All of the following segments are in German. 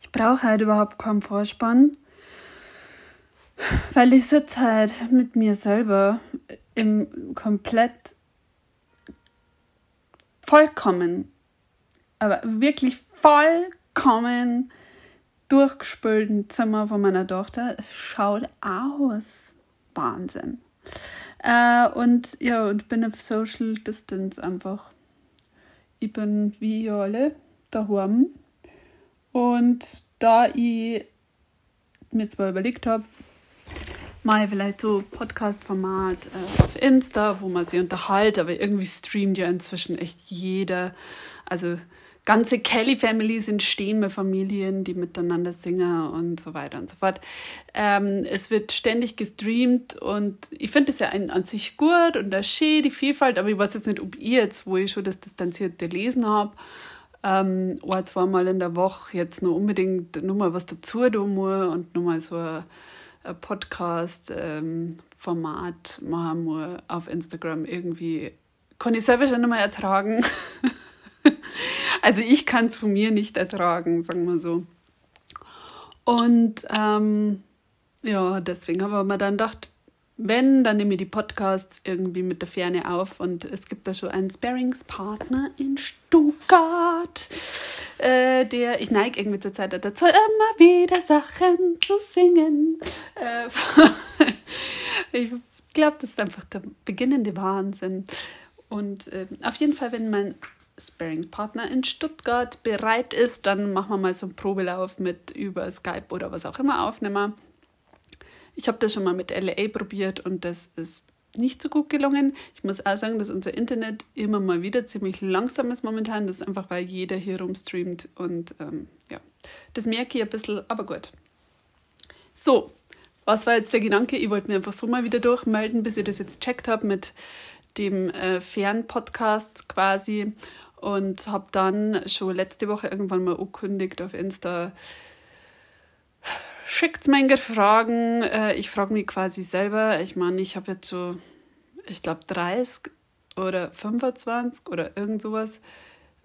Ich brauche halt überhaupt keinen Vorspann, weil ich sitze halt mit mir selber im komplett vollkommen, aber wirklich vollkommen durchgespülten Zimmer von meiner Tochter. Es schaut aus. Wahnsinn. Äh, und ja, und bin auf Social Distance einfach. Ich bin wie ihr alle daheim. Und da ich mir zwar überlegt habe, mal vielleicht so Podcast-Format äh, auf Insta, wo man sich unterhält, aber irgendwie streamt ja inzwischen echt jeder. Also ganze Kelly-Families entstehen bei Familien, die miteinander singen und so weiter und so fort. Ähm, es wird ständig gestreamt und ich finde es ja an, an, sich gut und da schön, die Vielfalt, aber ich weiß jetzt nicht, ob ihr jetzt, wo ich schon das Distanzierte gelesen habe, ähm, ein, zweimal in der Woche jetzt noch unbedingt nochmal was dazu tun muss und nochmal so ein, Podcast-Format ähm, machen muss auf Instagram irgendwie. Kann ich selber schon nochmal ertragen. also ich kann es von mir nicht ertragen, sagen wir so. Und ähm, ja, deswegen haben wir dann gedacht, wenn, dann nehme ich die Podcasts irgendwie mit der Ferne auf und es gibt da schon einen Sparingspartner in Stuttgart, äh, der, ich neige irgendwie zur Zeit dazu, immer wieder Sachen zu singen. Äh, ich glaube, das ist einfach der beginnende Wahnsinn. Und äh, auf jeden Fall, wenn mein Sparingspartner in Stuttgart bereit ist, dann machen wir mal so einen Probelauf mit über Skype oder was auch immer aufnehmen. Ich habe das schon mal mit LA probiert und das ist nicht so gut gelungen. Ich muss auch sagen, dass unser Internet immer mal wieder ziemlich langsam ist momentan. Das ist einfach, weil jeder hier rumstreamt und ähm, ja, das merke ich ein bisschen, aber gut. So, was war jetzt der Gedanke? Ich wollte mir einfach so mal wieder durchmelden, bis ich das jetzt checkt habe mit dem äh, Fernpodcast quasi und habe dann schon letzte Woche irgendwann mal angekündigt auf Insta, schickt mir Fragen. Äh, ich frage mich quasi selber. Ich meine, ich habe jetzt so, ich glaube, 30 oder 25 oder irgend sowas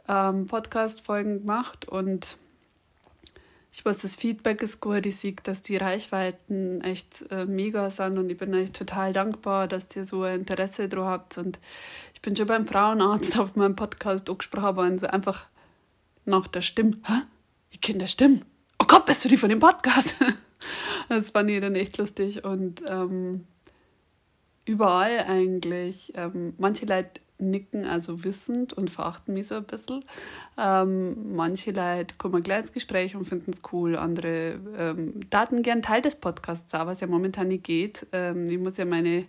ähm, Podcast-Folgen gemacht und ich weiß, das Feedback ist gut. Ich sehe, dass die Reichweiten echt äh, mega sind und ich bin euch total dankbar, dass ihr so ein Interesse daran habt. Und ich bin schon beim Frauenarzt auf meinem Podcast angesprochen worden, so einfach nach der Stimme. Hä? Ich kenne der Stimme oh Gott, bist du die von dem Podcast? das fand ich dann echt lustig und ähm, überall eigentlich. Ähm, manche Leute nicken also wissend und verachten mich so ein bisschen. Ähm, manche Leute kommen gleich ins Gespräch und finden es cool. Andere ähm, daten gern Teil des Podcasts, aber was ja momentan nicht geht. Ähm, ich muss ja meine,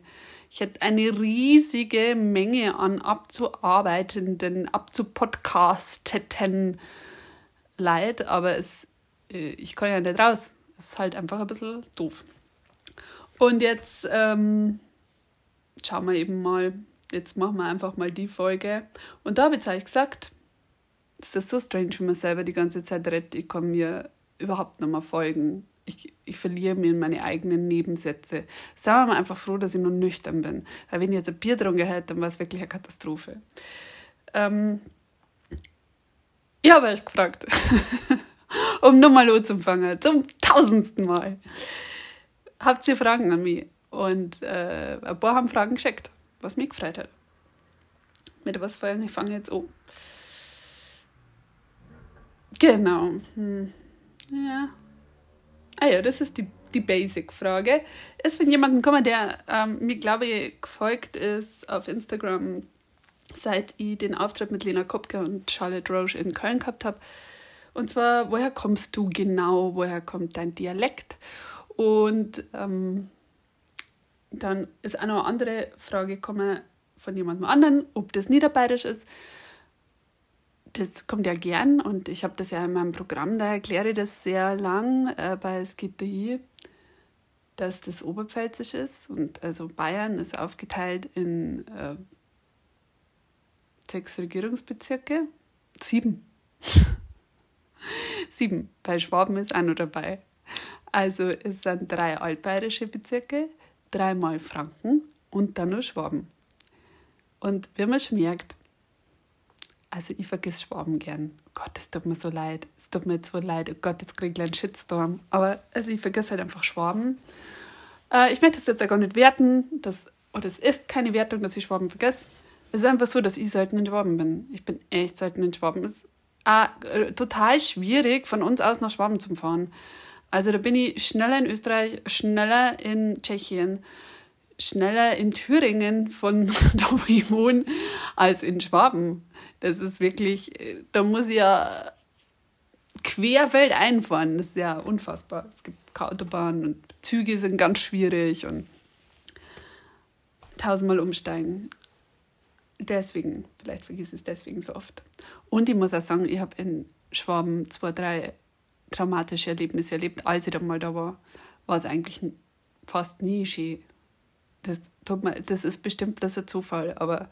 ich hätte eine riesige Menge an abzuarbeitenden, abzupodcasteten Leid, aber es ich kann ja nicht raus. Das ist halt einfach ein bisschen doof. Und jetzt ähm, schauen wir eben mal, jetzt machen wir einfach mal die Folge. Und da habe ich jetzt eigentlich gesagt, es ist so strange, wenn man selber die ganze Zeit redet, ich kann mir überhaupt nicht mehr folgen. Ich, ich verliere mir in meine eigenen Nebensätze. Sagen wir mal einfach froh, dass ich nur nüchtern bin. Weil wenn ich jetzt ein Bier drunter hätte, dann war es wirklich eine Katastrophe. Ähm, ich habe euch gefragt. um nochmal anzufangen, zum tausendsten Mal. Habt ihr Fragen an mich? Und äh, ein paar haben Fragen geschickt, was mich gefreut hat. Mit was wollen ich fange jetzt an. Genau. Hm. Ja. Ah ja, das ist die, die Basic-Frage. Ist von jemandem gekommen, der ähm, mir, glaube ich, gefolgt ist auf Instagram, seit ich den Auftritt mit Lena Kopke und Charlotte Roche in Köln gehabt habe. Und zwar, woher kommst du genau? Woher kommt dein Dialekt? Und ähm, dann ist auch noch eine andere Frage gekommen von jemandem anderen, ob das niederbayerisch ist. Das kommt ja gern und ich habe das ja in meinem Programm, da erkläre ich das sehr lang äh, bei hier, dass das Oberpfälzisch ist und also Bayern ist aufgeteilt in äh, sechs Regierungsbezirke, sieben. Sieben. Bei Schwaben ist auch noch dabei. Also es sind drei altbayerische Bezirke, dreimal Franken und dann nur Schwaben. Und wie man schon merkt, also ich vergesse Schwaben gern. Gott, es tut mir so leid. Es tut mir jetzt so leid. Oh Gott, jetzt kriege ich einen Shitstorm. Aber also ich vergesse halt einfach Schwaben. Äh, ich möchte das jetzt auch gar nicht werten. Das, oder es ist keine Wertung, dass ich Schwaben vergesse. Es ist einfach so, dass ich selten in Schwaben bin. Ich bin echt selten in Schwaben. Es äh, total schwierig, von uns aus nach Schwaben zu fahren. Also da bin ich schneller in Österreich, schneller in Tschechien, schneller in Thüringen von da, wo ich wohne, als in Schwaben. Das ist wirklich, da muss ich ja querfeld einfahren. Das ist ja unfassbar. Es gibt keine Autobahn und Züge sind ganz schwierig und tausendmal umsteigen. Deswegen, vielleicht vergiss es deswegen so oft. Und ich muss auch sagen, ich habe in Schwaben zwei, drei traumatische Erlebnisse erlebt. Als ich da mal da war, war es eigentlich fast nie schön. Das, tut mir, das ist bestimmt bloß ein Zufall, aber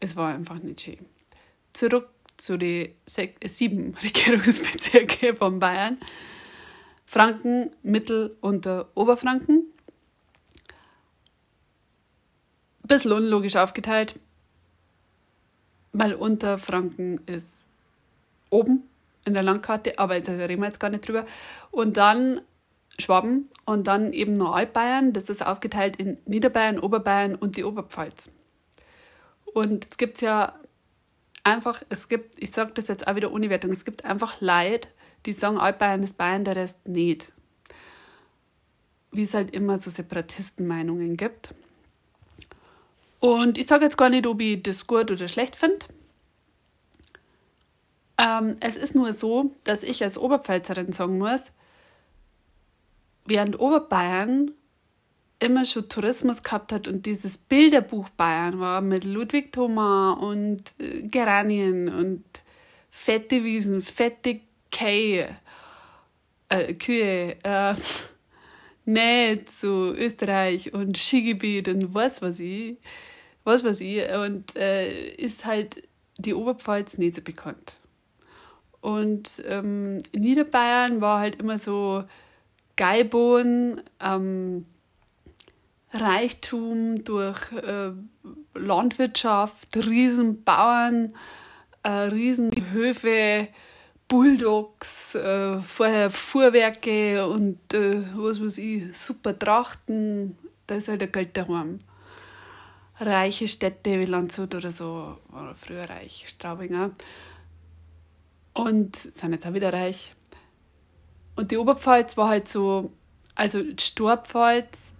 es war einfach nicht schön. Zurück zu den sieben Regierungsbezirke von Bayern. Franken, Mittel- und Oberfranken. Bisschen unlogisch aufgeteilt weil Unterfranken ist oben in der Landkarte, aber da reden wir jetzt gar nicht drüber. Und dann Schwaben und dann eben nur Altbayern. Das ist aufgeteilt in Niederbayern, Oberbayern und die Oberpfalz. Und es gibt ja einfach, es gibt, ich sage das jetzt auch wieder ohne Wertung, es gibt einfach Leute, die sagen, Altbayern ist Bayern, der Rest nicht. Wie es halt immer so Separatistenmeinungen gibt. Und ich sage jetzt gar nicht, ob ich das gut oder schlecht finde. Ähm, es ist nur so, dass ich als Oberpfälzerin sagen muss, während Oberbayern immer schon Tourismus gehabt hat und dieses Bilderbuch Bayern war mit Ludwig Thoma und äh, Geranien und fette Wiesen, fette Kähe, äh, Kühe, äh, Nähe zu Österreich und Skigebiet und was weiß ich, was weiß ich, und äh, ist halt die Oberpfalz nicht so bekannt. Und ähm, Niederbayern war halt immer so Geilbohnen, ähm, Reichtum durch äh, Landwirtschaft, Riesenbauern, äh, Riesenhöfe, Bulldogs, äh, vorher Fuhrwerke und äh, was weiß ich, super Trachten. Da ist halt der Geld daheim. Reiche Städte wie Landshut oder so, war früher reich, Straubinger. Und sind jetzt auch wieder reich. Und die Oberpfalz war halt so, also die Storpfalz,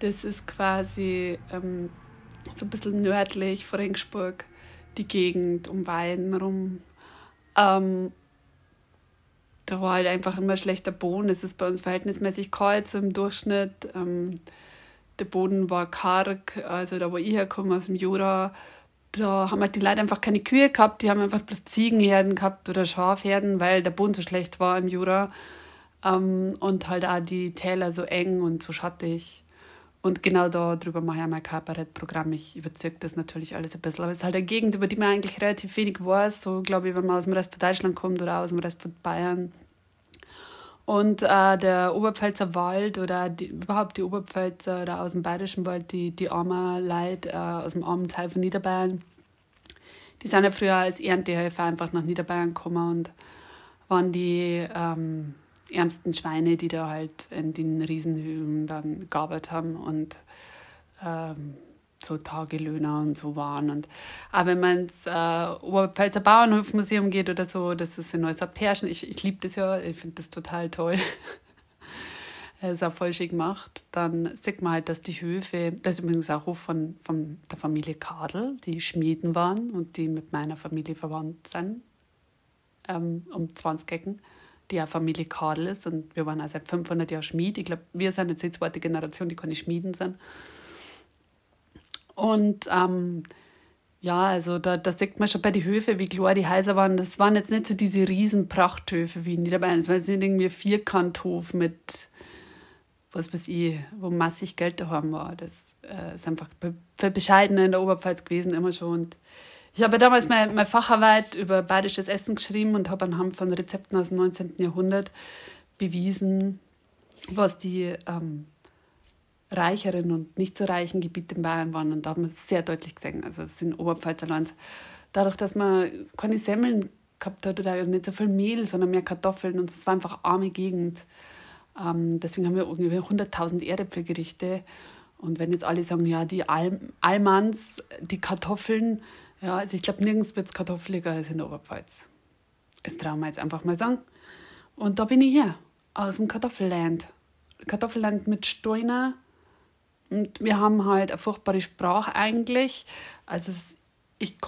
das ist quasi ähm, so ein bisschen nördlich vor Regensburg, die Gegend um Weiden rum. Ähm, da war halt einfach immer schlechter Boden. Es ist bei uns verhältnismäßig kalt, so im Durchschnitt. Ähm, der Boden war karg, also da wo ich herkomme aus dem Jura, da haben halt die Leute einfach keine Kühe gehabt, die haben einfach bloß Ziegenherden gehabt oder Schafherden, weil der Boden so schlecht war im Jura. Ähm, und halt auch die Täler so eng und so schattig. Und genau da drüber mache ich mein Kabarettprogramm. Ich überzeuge das natürlich alles ein bisschen. Aber es ist halt eine Gegend, über die man eigentlich relativ wenig weiß. So, glaube ich, wenn man aus dem Rest von Deutschland kommt oder aus dem Rest von Bayern. Und äh, der Oberpfälzer Wald oder die, überhaupt die Oberpfälzer oder aus dem Bayerischen Wald, die, die armen Leute äh, aus dem armen Teil von Niederbayern, die sind ja früher als Erntehelfer einfach nach Niederbayern gekommen und waren die ähm, ärmsten Schweine, die da halt in den Riesenhöhen dann gearbeitet haben und ähm, so Tagelöhner und so waren. Und aber wenn man ins äh, Oberpfälzer Bauernhofmuseum geht oder so, das ist in Neustadt-Perschen. Ich, ich liebe das ja, ich finde das total toll. Es ist auch voll schick gemacht. Dann sieht man halt, dass die Höfe, das ist übrigens auch Hof von, von der Familie Kadel, die Schmieden waren und die mit meiner Familie verwandt sind, ähm, um 20 Ecken, die ja Familie Kadel ist. Und wir waren auch seit 500 Jahren Schmied. Ich glaube, wir sind jetzt die zweite Generation, die keine Schmieden sind. Und ähm, ja, also da, da sieht man schon bei den Höfen, wie klar die Häuser waren. Das waren jetzt nicht so diese riesen Prachthöfe wie in Niederbayern. Das war jetzt nicht irgendwie ein Vierkanthof mit, was weiß ich, wo massig Geld daheim war. Das äh, ist einfach für Bescheidene in der Oberpfalz gewesen, immer schon. Und ich habe damals meine, meine Facharbeit über bayerisches Essen geschrieben und habe anhand von Rezepten aus dem 19. Jahrhundert bewiesen, was die ähm, reicheren und nicht so reichen Gebiete in Bayern waren. Und da haben wir sehr deutlich gesehen, also es sind Oberpfalzer Lands. Dadurch, dass man keine Semmeln gehabt hat oder nicht so viel Mehl, sondern mehr Kartoffeln und es war einfach eine arme Gegend. Ähm, deswegen haben wir ungefähr 100.000 Erdäpfelgerichte. Und wenn jetzt alle sagen, ja, die Al Almans, die Kartoffeln, ja, also ich glaube, nirgends wird es kartoffeliger als in der Oberpfalz. Das trauen wir jetzt einfach mal sagen. Und da bin ich hier, aus dem Kartoffelland. Kartoffelland mit Steiner. Und wir haben halt eine furchtbare Sprache eigentlich. Also es, ich,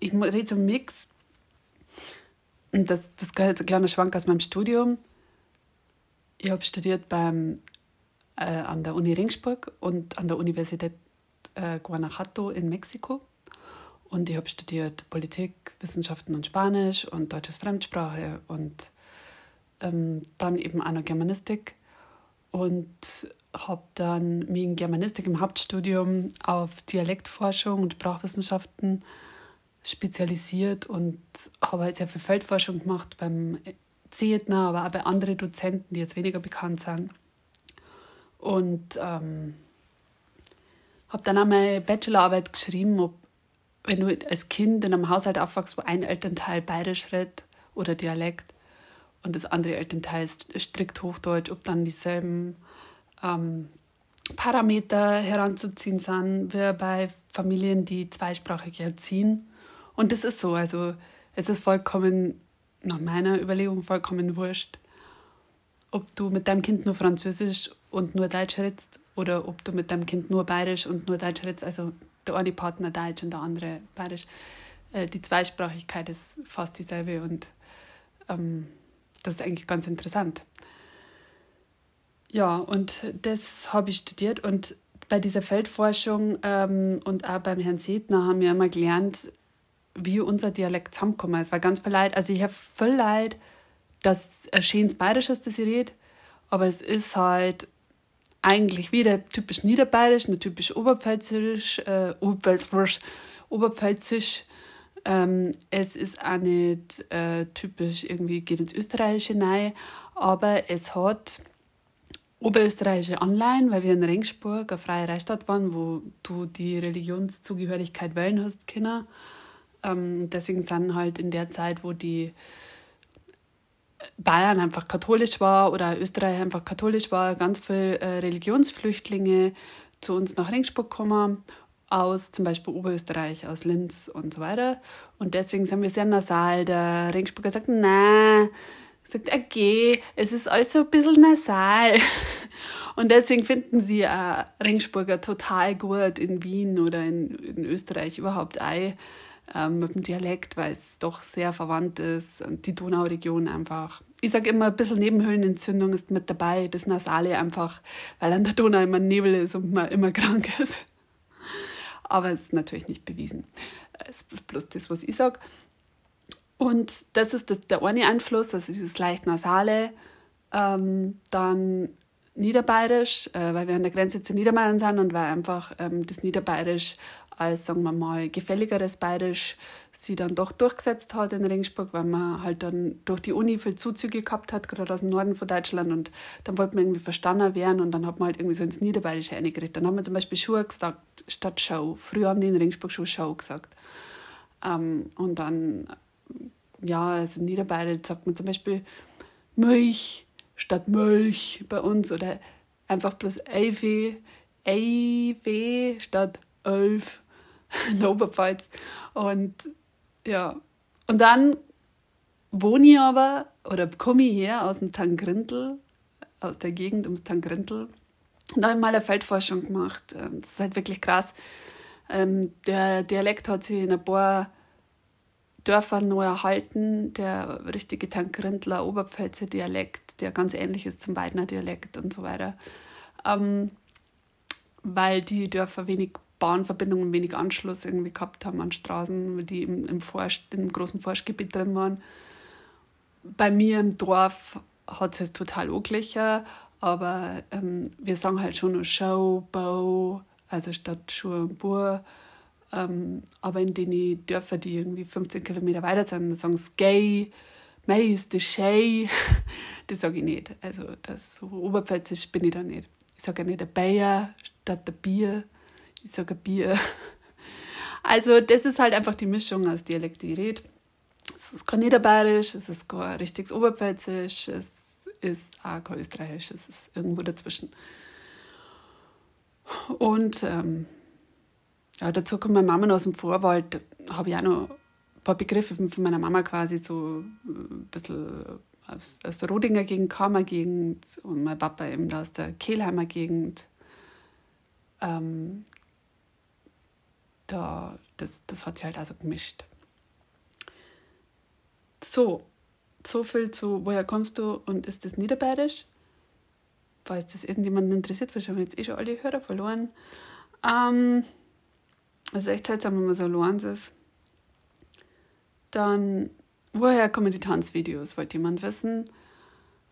ich rede so Mix. Und das, das gehört ein kleiner Schwank aus meinem Studium. Ich habe studiert beim, äh, an der Uni Ringsburg und an der Universität äh, Guanajuato in Mexiko. Und ich habe studiert Politik, Wissenschaften und Spanisch und deutsches Fremdsprache und ähm, dann eben auch noch Germanistik. Und habe dann mich in Germanistik im Hauptstudium auf Dialektforschung und Sprachwissenschaften spezialisiert und habe halt sehr viel Feldforschung gemacht beim Zehetner, aber auch bei anderen Dozenten, die jetzt weniger bekannt sind. Und ähm, habe dann auch meine Bachelorarbeit geschrieben, ob wenn du als Kind in einem Haushalt aufwachst, wo ein Elternteil bayerisch redet oder Dialekt und das andere Elternteil ist strikt Hochdeutsch, ob dann dieselben ähm, Parameter heranzuziehen sind wie bei Familien, die zweisprachig erziehen. Und das ist so, also es ist vollkommen, nach meiner Überlegung, vollkommen wurscht, ob du mit deinem Kind nur Französisch und nur Deutsch redest oder ob du mit deinem Kind nur Bayerisch und nur Deutsch redest, also der eine Partner Deutsch und der andere Bayerisch. Äh, die Zweisprachigkeit ist fast dieselbe und ähm, das ist eigentlich ganz interessant. Ja, und das habe ich studiert und bei dieser Feldforschung ähm, und auch beim Herrn Sedner haben wir immer gelernt, wie unser Dialekt zusammenkommen ist. Weil ganz viel Leid, also ich habe viel Leid, dass ein schönes Bayerisch ist, das ich rede, aber es ist halt eigentlich wieder typisch niederbayerisch, nur typisch oberpfälzisch, äh, oberpfälzisch, oberpfälzisch. Ähm, es ist auch nicht äh, typisch irgendwie geht ins Österreichische rein, aber es hat oberösterreichische Anleihen, weil wir in Ringsburg eine freie Reichsstadt waren, wo du die Religionszugehörigkeit wählen hast, Kinder. Ähm, deswegen sind halt in der Zeit, wo die Bayern einfach katholisch war oder Österreich einfach katholisch war, ganz viele äh, Religionsflüchtlinge zu uns nach Ringsburg gekommen, aus zum Beispiel Oberösterreich, aus Linz und so weiter. Und deswegen sind wir sehr nasal. Der Ringsburger sagt, na, sagt, okay, es ist alles so ein bisschen nasal. Und deswegen finden sie auch Ringsburger total gut in Wien oder in, in Österreich überhaupt ein ähm, mit dem Dialekt, weil es doch sehr verwandt ist und die Donauregion einfach. Ich sage immer, ein bisschen Nebenhöhlenentzündung ist mit dabei, das Nasale einfach, weil an der Donau immer Nebel ist und man immer krank ist. Aber es ist natürlich nicht bewiesen. Es ist bloß das, was ich sage. Und das ist das, der eine Einfluss, also dieses leicht Nasale. Ähm, dann Niederbayerisch, äh, weil wir an der Grenze zu Niederbayern sind und weil einfach ähm, das Niederbayerisch als, sagen wir mal, gefälligeres Bayerisch sie dann doch durchgesetzt hat in Regensburg, weil man halt dann durch die Uni viel Zuzüge gehabt hat, gerade aus dem Norden von Deutschland und dann wollte man irgendwie verstanden werden und dann hat man halt irgendwie so ins Niederbayerische eingeredet. Dann haben wir zum Beispiel Schuhe gesagt statt Schau. Früher haben die in Regensburg schon Schau gesagt. Ähm, und dann, ja, also in Niederbayerisch sagt man zum Beispiel Milch statt Milch bei uns oder einfach bloß Eiwe, Eiwe statt Elf in der Oberpfalz. Und ja, und dann wohne ich aber oder komme ich her aus dem Tangrindl, aus der Gegend ums Tangrindl. Und da habe ich mal eine Feldforschung gemacht. Ähm, das ist halt wirklich krass. Ähm, der Dialekt hat sich in ein paar Dörfern neu erhalten. Der richtige Tangrindler Oberpfälzer Dialekt, der ganz ähnlich ist zum Weidner Dialekt und so weiter. Ähm, weil die Dörfer wenig Bahnverbindungen wenig Anschluss irgendwie gehabt haben an Straßen, die im, im, Forst, im großen Forstgebiet drin waren. Bei mir im Dorf hat es total angeglichen, aber ähm, wir sagen halt schon noch Show, Bau, also statt Schuhe und Bur. Ähm, aber in den Dörfern, die irgendwie 15 Kilometer weiter sind, sagen sie Gay, Mei ist der Shay. Das sage ich nicht. Also das so oberpfälzisch bin ich da nicht. Ich sage ja nicht der Bayer statt der Bier ich sage Bier. Also das ist halt einfach die Mischung aus Dialekt, die ich rede. ist kein Niederbayerisch, es ist kein richtiges Oberpfälzisch, es ist auch kein Österreichisch, es ist irgendwo dazwischen. Und ähm, ja, dazu kommt meine Mama aus dem Vorwald, habe ich auch noch ein paar Begriffe von meiner Mama quasi so ein bisschen aus, aus der Rodinger Gegend, Kammer Gegend und mein Papa eben aus der Kehlheimer Gegend. Ähm, da, das, das hat sich halt also gemischt. So, so viel zu, woher kommst du und ist das niederbayerisch? Falls das irgendjemanden interessiert, wahrscheinlich haben wir jetzt eh schon alle Hörer verloren. Ähm, also echt seltsam, wenn man so allein ist. Dann, woher kommen die Tanzvideos? Wollte jemand wissen?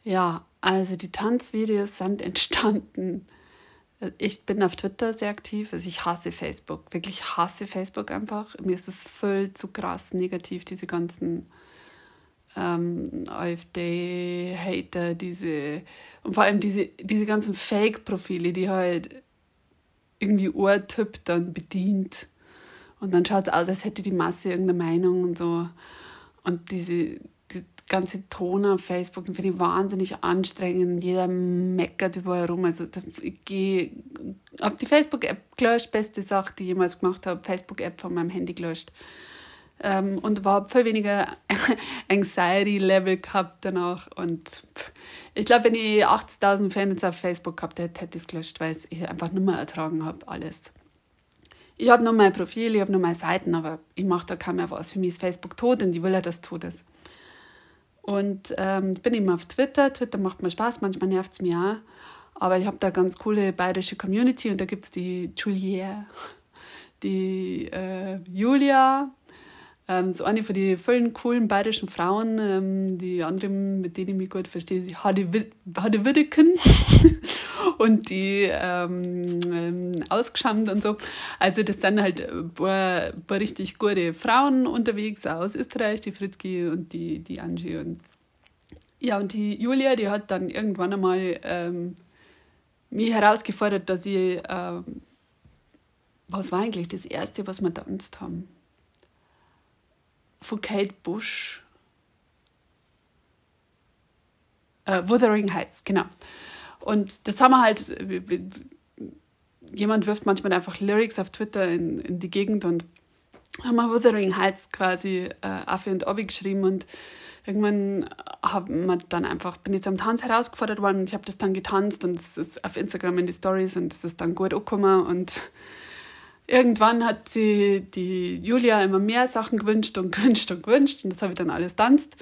Ja, also die Tanzvideos sind entstanden. Ich bin auf Twitter sehr aktiv, also ich hasse Facebook, wirklich hasse Facebook einfach. Mir ist es voll zu krass negativ, diese ganzen ähm, AfD-Hater, diese und vor allem diese, diese ganzen Fake-Profile, die halt irgendwie Ohrtyp dann bedient. Und dann schaut es aus, als hätte die Masse irgendeine Meinung und so. Und diese, die ganze Ton auf Facebook finde ich wahnsinnig anstrengend. Jeder meckert überall rum. Also ich habe die Facebook-App gelöscht, beste Sache, die ich jemals gemacht habe, Facebook-App von meinem Handy gelöscht. Ähm, und überhaupt viel weniger Anxiety-Level gehabt danach. Und ich glaube, wenn ich 80.000 Fans auf Facebook gehabt hätte, hätte ich es gelöscht, weil ich einfach nicht mehr ertragen habe, alles. Ich habe noch mein Profil, ich habe noch meine Seiten, aber ich mache da kaum mehr was. Für mich ist Facebook tot und ich will ja, dass es tot ist. Und ähm, bin immer auf Twitter. Twitter macht mir Spaß, manchmal nervt es mir auch. Aber ich habe da ganz coole bayerische Community und da gibt es die Juliette, die äh, Julia, ähm, so eine von den vielen coolen bayerischen Frauen, ähm, die anderen, mit denen ich mich gut verstehe, die Hade Widdeken und die ähm, ähm, ausgeschammt und so. Also das sind halt ein paar, ein paar, richtig gute Frauen unterwegs aus Österreich, die Fritzki und die, die Angie. Und, ja, und die Julia, die hat dann irgendwann einmal ähm, mich herausgefordert, dass ich, ähm, was war eigentlich das Erste, was wir tanzt haben? Von Kate Bush. Äh, Wuthering Heights, genau. Und das haben wir halt, jemand wirft manchmal einfach Lyrics auf Twitter in, in die Gegend und haben wir Wuthering Heights quasi äh, Affe und Obi geschrieben und irgendwann haben wir dann einfach, bin ich zum Tanz herausgefordert worden und ich habe das dann getanzt und es ist auf Instagram in die Stories und es ist dann gut angekommen und irgendwann hat sie die Julia immer mehr Sachen gewünscht und gewünscht und gewünscht und das habe ich dann alles tanzt.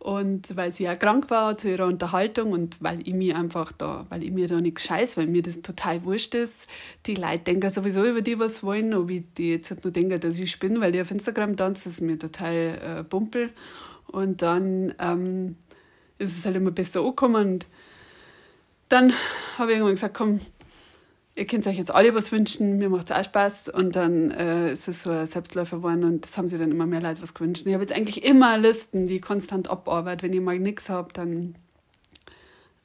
Und weil sie ja krank war zu ihrer Unterhaltung und weil ich mir einfach da, weil ich mir da nichts scheiß, weil mir das total wurscht ist. Die Leute denken sowieso über die was wollen, ob ich die jetzt halt nur denke, dass ich spinne, weil die auf Instagram tanzt, das ist mir total äh, bumpel. Und dann ähm, ist es halt immer besser angekommen. Und dann habe ich irgendwann gesagt, komm, ihr könnt euch jetzt alle was wünschen, mir macht es auch Spaß. Und dann äh, ist es so ein Selbstläufer geworden und das haben sich dann immer mehr Leute was gewünscht. ich habe jetzt eigentlich immer Listen, die konstant abarbeite. Wenn ich mal nichts habe, dann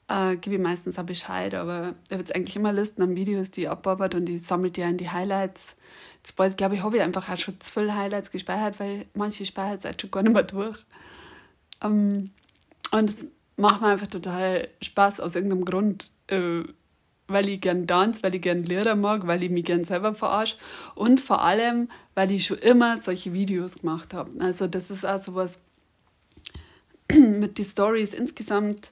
äh, gebe ich meistens auch Bescheid. Aber ich habe jetzt eigentlich immer Listen an Videos, die ich abarbeite und die sammelt ja in die Highlights. Jetzt glaube ich, habe ich einfach auch schon zu viele Highlights gespeichert, weil manche speichert halt schon gar nicht mehr durch. Ähm, und es macht mir einfach total Spaß aus irgendeinem Grund. Äh, weil ich gern tanze, weil ich gern Lehrer mag, weil ich mich gern selber verarsche und vor allem, weil ich schon immer solche Videos gemacht habe. Also das ist auch sowas mit den Stories insgesamt.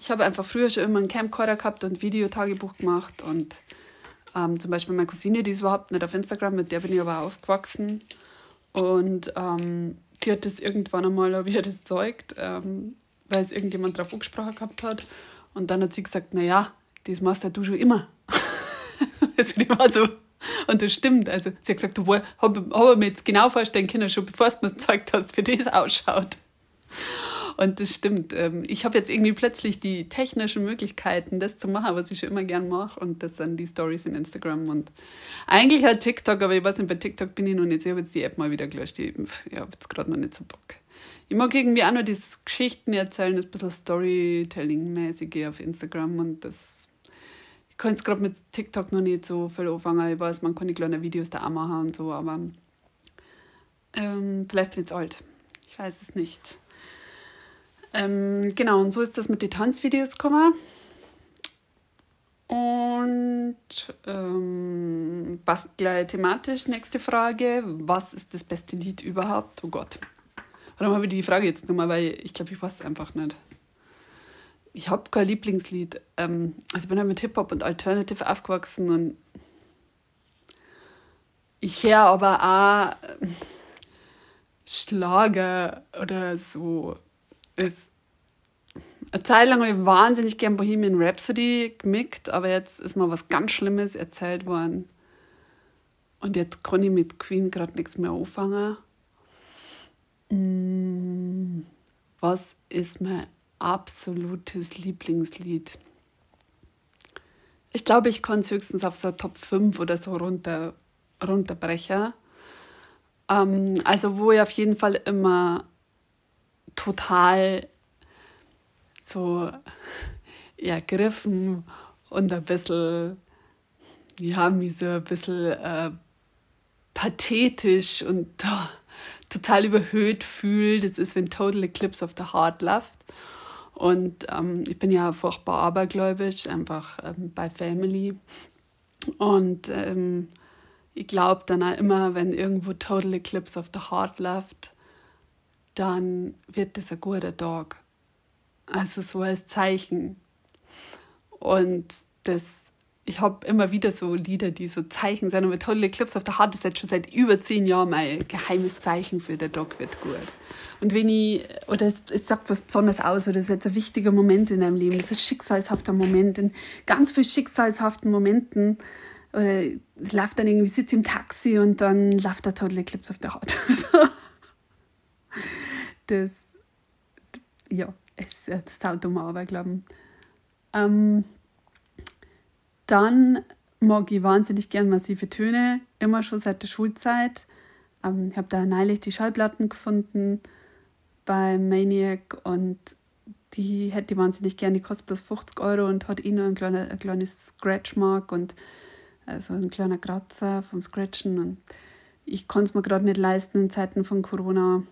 Ich habe einfach früher schon immer einen Camcorder gehabt und Videotagebuch gemacht und ähm, zum Beispiel meine Cousine, die ist überhaupt nicht auf Instagram, mit der bin ich aber aufgewachsen und ähm, die hat das irgendwann einmal, habe ich das gezeigt, ähm, weil es irgendjemand drauf angesprochen gehabt hat und dann hat sie gesagt, naja, das machst du schon immer. also war so, und das stimmt. Also sie hat gesagt, du habe hab mir jetzt genau vorstellen können, schon bevor du mir gezeigt hast, wie das ausschaut. Und das stimmt. Ähm, ich habe jetzt irgendwie plötzlich die technischen Möglichkeiten, das zu machen, was ich schon immer gern mache. Und das sind die Stories in Instagram. Und eigentlich halt TikTok, aber ich weiß nicht, bei TikTok bin ich noch nicht. Ich habe jetzt die App mal wieder gelöscht. Ich, ich habe jetzt gerade noch nicht so Bock. Ich mag irgendwie auch noch das Geschichten erzählen, das bisschen Storytelling-mäßige auf Instagram. Und das kann jetzt gerade mit TikTok noch nicht so viel anfangen. Ich weiß, man kann die kleinen Videos da auch machen und so, aber ähm, vielleicht bin ich jetzt alt. Ich weiß es nicht. Ähm, genau, und so ist das mit den Tanzvideos gekommen. Und ähm, passt gleich thematisch. Nächste Frage: Was ist das beste Lied überhaupt? Oh Gott. Warum habe ich die Frage jetzt nochmal? Weil ich glaube, ich weiß es einfach nicht. Ich habe kein Lieblingslied. Ähm, also ich bin halt mit Hip-Hop und Alternative aufgewachsen und ich höre aber auch ähm, Schlager oder so. Es eine Zeit lang habe ich wahnsinnig gern Bohemian Rhapsody gemickt, aber jetzt ist mal was ganz Schlimmes erzählt worden. Und jetzt kann ich mit Queen gerade nichts mehr anfangen. Mm, was ist mein absolutes Lieblingslied? Ich glaube, ich kann es höchstens auf so Top 5 oder so runter, runterbrechen. Ähm, also, wo ich auf jeden Fall immer total so ergriffen und ein bisschen, ja, mich so ein bisschen äh, pathetisch und oh, total überhöht fühle. Das ist, wenn Total Eclipse of the Heart läuft. Und ähm, ich bin ja furchtbar abergläubisch, einfach ähm, bei Family. Und ähm, ich glaube dann auch immer, wenn irgendwo Total Eclipse of the Heart läuft, dann wird das ein guter Tag. Also so als Zeichen. Und das, ich habe immer wieder so Lieder, die so Zeichen sind. Und mit Total Eclipse auf der Heart ist jetzt schon seit über zehn Jahren mein geheimes Zeichen für der Dog wird gut. Und wenn ich, oder es, es sagt was Besonderes aus, oder es ist jetzt ein wichtiger Moment in deinem Leben, das ist ein schicksalshafter Moment. In ganz vielen schicksalshaften Momenten, oder ich laufe dann irgendwie, sitze im Taxi und dann läuft der Total Eclipse auf der Haut. das, ja es ist Auto mal glauben. Ähm, dann mag ich wahnsinnig gern massive Töne, immer schon seit der Schulzeit. Ähm, ich habe da neulich die Schallplatten gefunden bei Maniac und die hätte ich wahnsinnig gern. Die kostet bloß 50 Euro und hat eh nur ein, kleiner, ein kleines Scratchmark und also ein kleiner Kratzer vom Scratchen. Und ich kann es mir gerade nicht leisten in Zeiten von Corona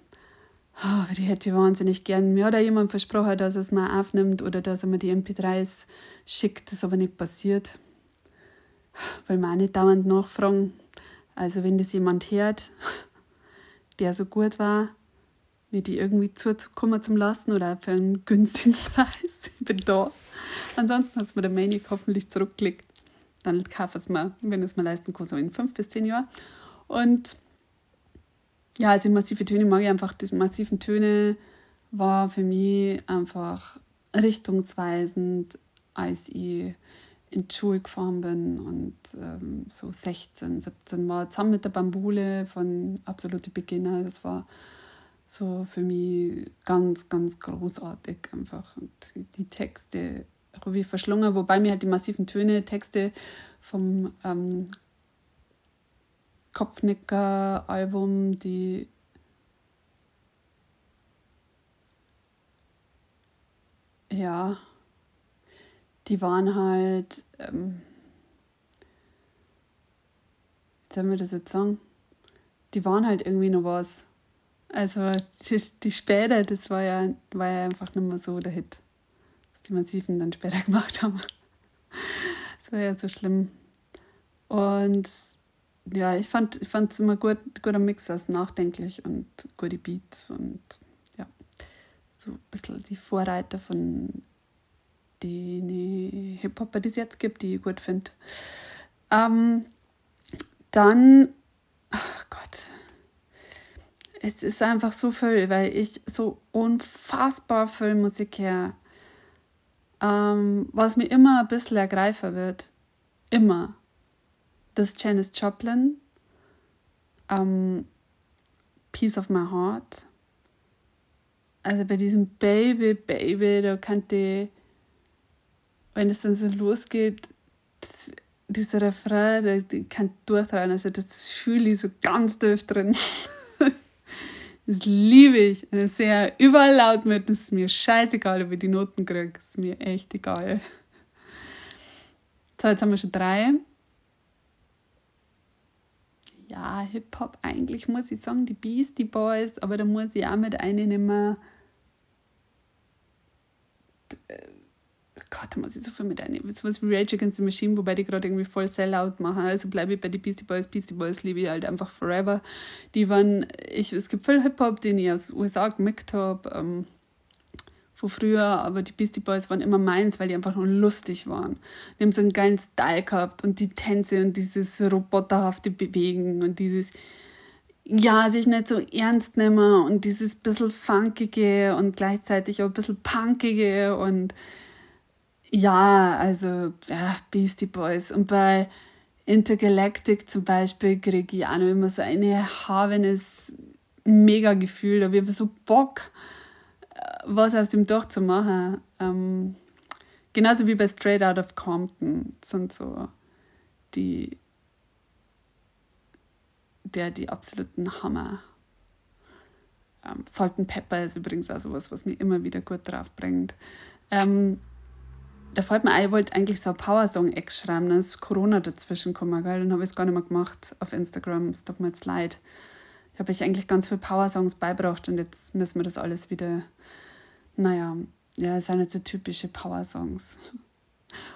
oh, die hätte ich wahnsinnig gern. Mir hat auch jemand versprochen, dass er es mal aufnimmt oder dass er mir die MP3s schickt. Das ist aber nicht passiert. Weil wir auch nicht dauernd nachfragen. Also wenn das jemand hört, der so gut war, mir die irgendwie zuzukommen zum Lassen oder für einen günstigen Preis. Ich bin da. Ansonsten hat es mir der Maniac hoffentlich zurückgelegt. Dann kaufe es mir, wenn es mir leisten kann, so in fünf bis zehn Jahren. Und ja, also massive Töne mag ich einfach. Die massiven Töne war für mich einfach richtungsweisend, als ich in die Schule gefahren bin und ähm, so 16, 17 war zusammen mit der Bambule von Absolute Beginner. Das war so für mich ganz, ganz großartig einfach. Und die Texte habe ich verschlungen, wobei mir halt die massiven Töne, Texte vom ähm, Kopfnicker-Album, die ja, die waren halt, ähm, wie soll man das jetzt sagen? Die waren halt irgendwie noch was. Also die, die später, das war ja, war ja einfach nicht mehr so der Hit, was die Massiven dann später gemacht haben. Das war ja so schlimm. Und ja, ich fand es immer gut, guter Mix aus nachdenklich und gute Beats und ja, so ein bisschen die Vorreiter von den Hip-Hopper, die es jetzt gibt, die ich gut finde. Ähm, dann, ach Gott, es ist einfach so viel, weil ich so unfassbar viel Musik her, ähm, was mir immer ein bisschen ergreifer wird. Immer das ist Janis Joplin. Ähm, Piece of My Heart. Also bei diesem Baby, Baby, da könnte ich, wenn es dann so losgeht, das, dieser Refrain, der, der kann durchtragen. Also das fühle ich so ganz tief drin. das liebe ich. Es sehr überall laut wird, ist mir scheißegal, ob ich die Noten kriege. Das ist mir echt egal. So, jetzt haben wir schon drei. ja, Hip-Hop, eigentlich muss ich sagen, die Beastie Boys, aber da muss ich auch mit einnehmen. Gott, da muss ich so viel mit einnehmen. was wie Rage Against the Machine, wobei die gerade irgendwie voll Sellout machen. Also bleibe ich bei den Beastie Boys. Beastie Boys liebe ich halt einfach forever. Die waren, ich, es gibt viel Hip-Hop, den ich aus den USA gemerkt habe. Ähm, von früher, aber die Beastie Boys waren immer meins, weil die einfach nur lustig waren. Die haben so einen geilen Style gehabt und die Tänze und dieses roboterhafte Bewegen und dieses, ja, sich nicht so ernst nehmen und dieses bisschen funkige und gleichzeitig auch ein bisschen punkige und ja, also ja, Beastie Boys. Und bei Intergalactic zum Beispiel kriege ich auch noch immer so ein erhabenes Mega-Gefühl. Da habe ich so Bock, was aus dem Doch zu machen. Ähm, genauso wie bei Straight Out of Compton sind so die, der die absoluten Hammer. Ähm, Salt and Pepper ist übrigens auch sowas, was mich immer wieder gut drauf bringt. Ähm, da fällt mir ein, ich wollte eigentlich so ein Power-Song-Ex schreiben, dann ist Corona dazwischen gekommen, gell? dann habe ich es gar nicht mehr gemacht auf Instagram, es tut mir jetzt leid. Ich habe euch eigentlich ganz viele Power-Songs beibracht und jetzt müssen wir das alles wieder naja, ja, es sind nicht so typische Power-Songs.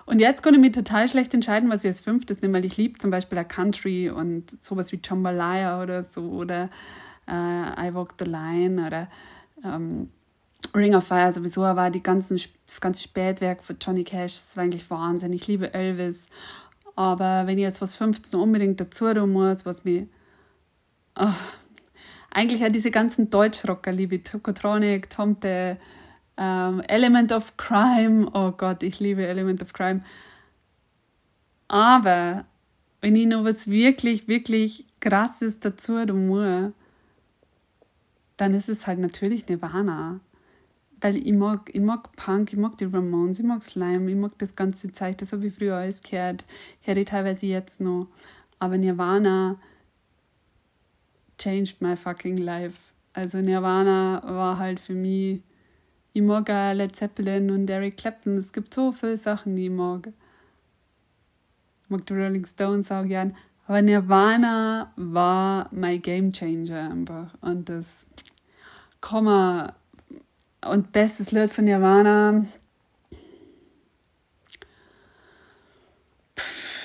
Und jetzt konnte ich mich total schlecht entscheiden, was ich als fünftes nehme, weil ich liebe zum Beispiel der Country und sowas wie Jambalaya oder so oder äh, I Walk the Line oder ähm, Ring of Fire sowieso, aber die ganzen, das ganze Spätwerk von Johnny Cash, das war eigentlich Wahnsinn. Ich liebe Elvis. Aber wenn ich jetzt was 15 unbedingt dazu tun muss, was mir. Oh, eigentlich auch diese ganzen Deutschrocker liebe, Tokotronic, Tomte, ähm, Element of Crime, oh Gott, ich liebe Element of Crime. Aber wenn ich noch was wirklich, wirklich krasses dazu tun muss, dann ist es halt natürlich Nirvana. Weil ich mag, ich mag Punk, ich mag die Ramones, ich mag Slime, ich mag das ganze Zeug, das habe ich früher alles gehört, höre ich teilweise jetzt noch. Aber Nirvana changed my fucking life. Also Nirvana war halt für mich ich mag auch Led Zeppelin und Eric Clapton. Es gibt so viele Sachen, die ich mag. Ich mag die Rolling Stones auch gern. Aber Nirvana war mein Game Changer einfach. Und das kann man. Und bestes Lied von Nirvana.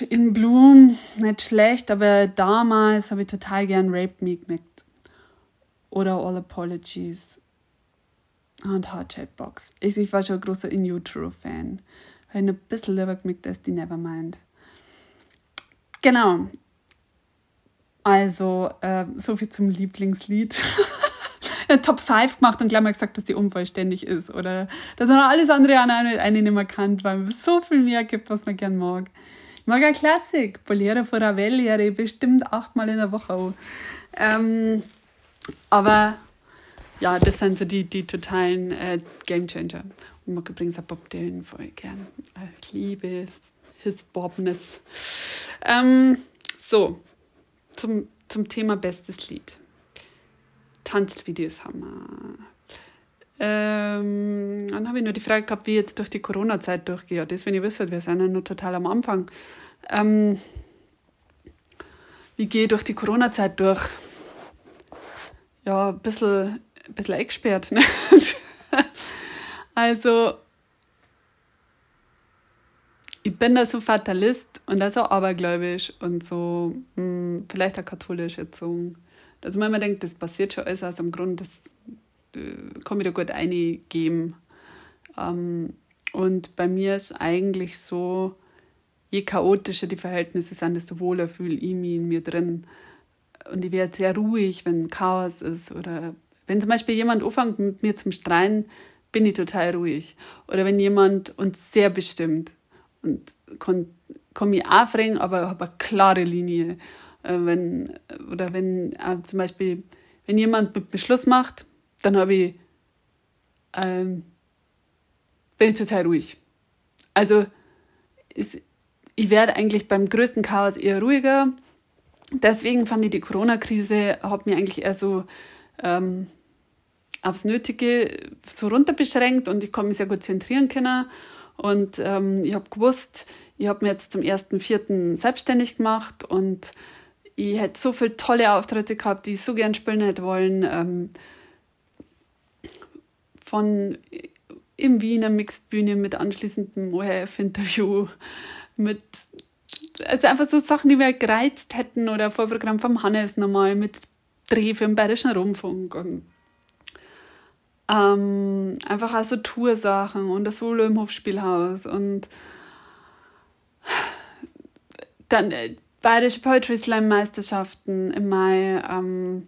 In Bloom, nicht schlecht, aber damals habe ich total gern Rape Me gemerkt. Oder All Apologies und Hot Box. Ich, ich war schon ein großer In Utero-Fan. Habe ein bisschen lieber gemerkt als die Nevermind. Genau. Also, äh, so viel zum Lieblingslied. Top 5 gemacht und gleich mal gesagt, dass die unvollständig ist. Oder dass man alles andere an eine, eine nicht mehr kann, weil es so viel mehr gibt, was man gern mag. Ich mag eine Klassik. Bolero von Ravel, ja, bestimmt achtmal in der Woche. Ähm, aber ja, das sind so die, die totalen äh, Gamechanger. Und mag übrigens auch Bob Dylan voll gern. Ich liebe his Bobness. Ähm, so, zum, zum Thema bestes Lied. Tanzvideos haben wir. Ähm, dann habe ich nur die Frage gehabt, wie ich jetzt durch die Corona-Zeit durchgehe. Das, wenn ihr wisst, wir sind ja nur total am Anfang. Ähm, wie gehe ich durch die Corona-Zeit durch? Ja, ein bisschen ein bisschen eingesperrt. Ne? also, ich bin da so Fatalist und da so abergläubisch und so mh, hm, vielleicht auch katholisch erzogen. Dass man immer denkt, das passiert schon alles aus dem Grund, das äh, kann ich da gut eingeben. Ähm, und bei mir ist eigentlich so, je chaotischer die Verhältnisse sind, desto wohler fühle ich mich in mir drin. Und ich werde sehr ruhig, wenn Chaos ist oder wenn zum Beispiel jemand anfängt mit mir zum Streiten, bin ich total ruhig. Oder wenn jemand uns sehr bestimmt und kann, kann mich auch fragen, aber habe eine klare Linie. Äh, wenn, oder wenn äh, zum Beispiel, wenn jemand mit Beschluss macht, dann habe ich, ähm, bin ich total ruhig. Also ist, ich werde eigentlich beim größten Chaos eher ruhiger. Deswegen fand ich die Corona-Krise, hat mir eigentlich eher so ähm, aufs Nötige so runter beschränkt und ich kann mich sehr gut zentrieren können. Und ähm, ich habe gewusst, ich habe mir jetzt zum 1.4. selbstständig gemacht und ich hätte so viele tolle Auftritte gehabt, die ich so gern spielen hätte wollen. Ähm, von im Wiener Mixed-Bühne mit anschließendem ORF-Interview, mit also einfach so Sachen, die mir gereizt hätten oder Vorprogramm vom Hannes nochmal mit Dreh für den Bayerischen Rundfunk und ähm, einfach also Toursachen und das Solo im Hofspielhaus und dann äh, Bayerische Poetry Slam Meisterschaften im Mai, ähm,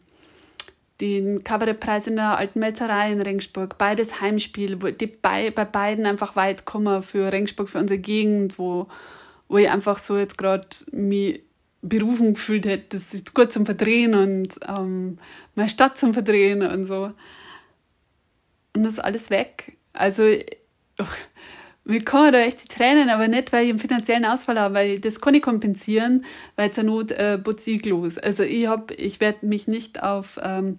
den Kabarettpreis in der Alten Metzerei in Rengsburg, beides Heimspiel, wo die bei, bei beiden einfach weit kommen für Rengsburg, für unsere Gegend, wo, wo ich einfach so jetzt gerade mich berufen gefühlt hätte, das ist gut zum Verdrehen und ähm, meine Stadt zum Verdrehen und so. Und das ist alles weg. Also, ach, mir kommen da echt die Tränen, aber nicht, weil ich einen finanziellen Ausfall habe, weil das kann ich kompensieren, weil zur Not äh, putze ich los. Also ich ich werde mich nicht auf ähm,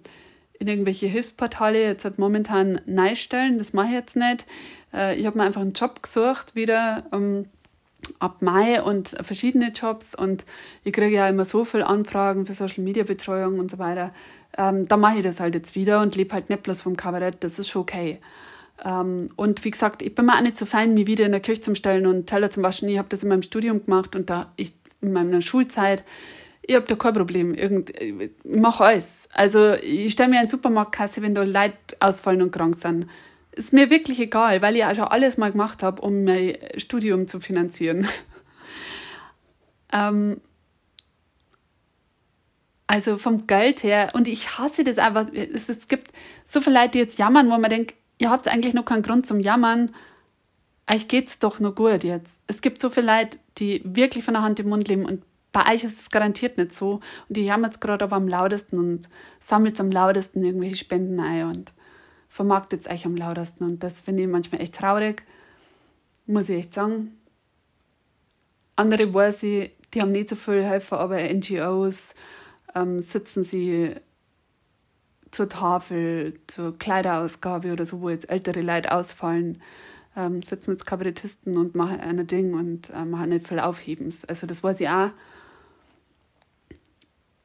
in irgendwelche Hilfsportale jetzt halt momentan stellen, das mache ich jetzt nicht. Äh, ich habe mir einfach einen Job gesucht wieder ähm, ab Mai und verschiedene Jobs und ich kriege ja immer so viele Anfragen für Social Media Betreuung und so weiter. Ähm, da mache ich das halt jetzt wieder und lebe halt nicht bloß vom Kabarett, das ist schon okay. Ähm, und wie gesagt, ich bin mir auch nicht so fein, mich wieder in der Küche zu stellen und Teller zu waschen. Ich habe das in meinem Studium gemacht und da ich, in meiner Schulzeit, ich habe da kein Problem. Irgend, ich mache alles. Also ich stelle mir eine Supermarktkasse, wenn da Leute ausfallen und krank sind. Ist mir wirklich egal, weil ich auch schon alles mal gemacht habe, um mein Studium zu finanzieren. ähm, also vom Geld her. Und ich hasse das einfach. Es, es gibt so viele Leute, die jetzt jammern, wo man denkt, ihr habt eigentlich noch keinen Grund zum Jammern. Euch geht's doch nur gut jetzt. Es gibt so viele Leute, die wirklich von der Hand im Mund leben und bei euch ist es garantiert nicht so. Und ihr jammert gerade aber am lautesten und sammelt am lautesten irgendwelche Spenden ein und vermarktet euch am lautesten. Und das finde ich manchmal echt traurig, muss ich echt sagen. Andere weiß ich, die haben nicht so viel helfen, aber NGOs ähm, sitzen sie zur Tafel, zur Kleiderausgabe oder so, wo jetzt ältere Leute ausfallen, ähm, sitzen jetzt Kabarettisten und machen ein Ding und äh, machen nicht viel Aufhebens. Also das weiß ich auch.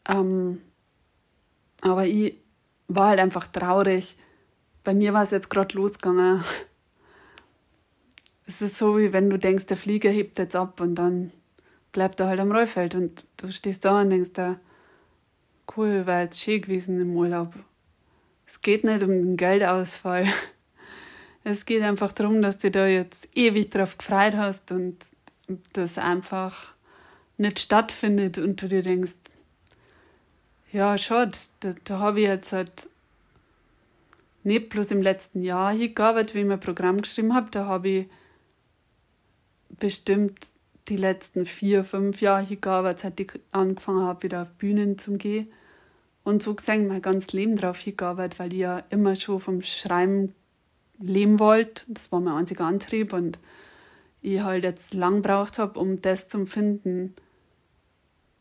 Ähm, aber ich war halt einfach traurig. Bei mir war es jetzt gerade losgegangen. Es ist so, wie wenn du denkst, der Flieger hebt jetzt ab und dann bleibt er halt am Rollfeld und du stehst da und denkst da, cool, war jetzt schön gewesen im Urlaub. Es geht nicht um den Geldausfall. Es geht einfach darum, dass du da jetzt ewig drauf gefreut hast und das einfach nicht stattfindet und du dir denkst, ja, schade, da, da habe ich jetzt halt nicht bloß im letzten Jahr hier gearbeitet, wie ich mein Programm geschrieben habe, da habe ich bestimmt die letzten vier, fünf Jahre hier gearbeitet, seit ich angefangen habe, wieder auf Bühnen zu gehen. Und so gesehen mein ganzes Leben drauf hingearbeitet, weil ich ja immer schon vom Schreiben leben wollte. Das war mein einziger Antrieb und ich halt jetzt lang braucht habe, um das zu finden,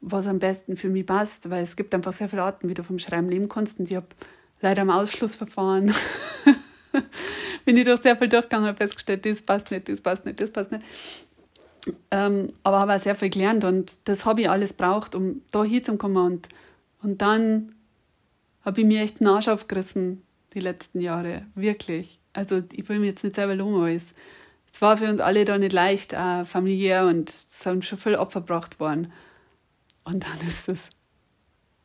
was am besten für mich passt, weil es gibt einfach sehr viele Arten, wie du vom Schreiben leben kannst und ich habe leider im Ausschlussverfahren bin ich durch sehr viel durchgegangen und festgestellt, das passt nicht, das passt nicht, das passt nicht. Ähm, aber habe auch sehr viel gelernt und das habe ich alles braucht, um da hinzukommen und, und dann habe ich mir echt einen Arsch aufgerissen die letzten Jahre. Wirklich. Also ich will mir jetzt nicht selber loben, aber es, es war für uns alle da nicht leicht, auch familiär und es sind schon viel Opfer gebracht worden. Und dann ist es,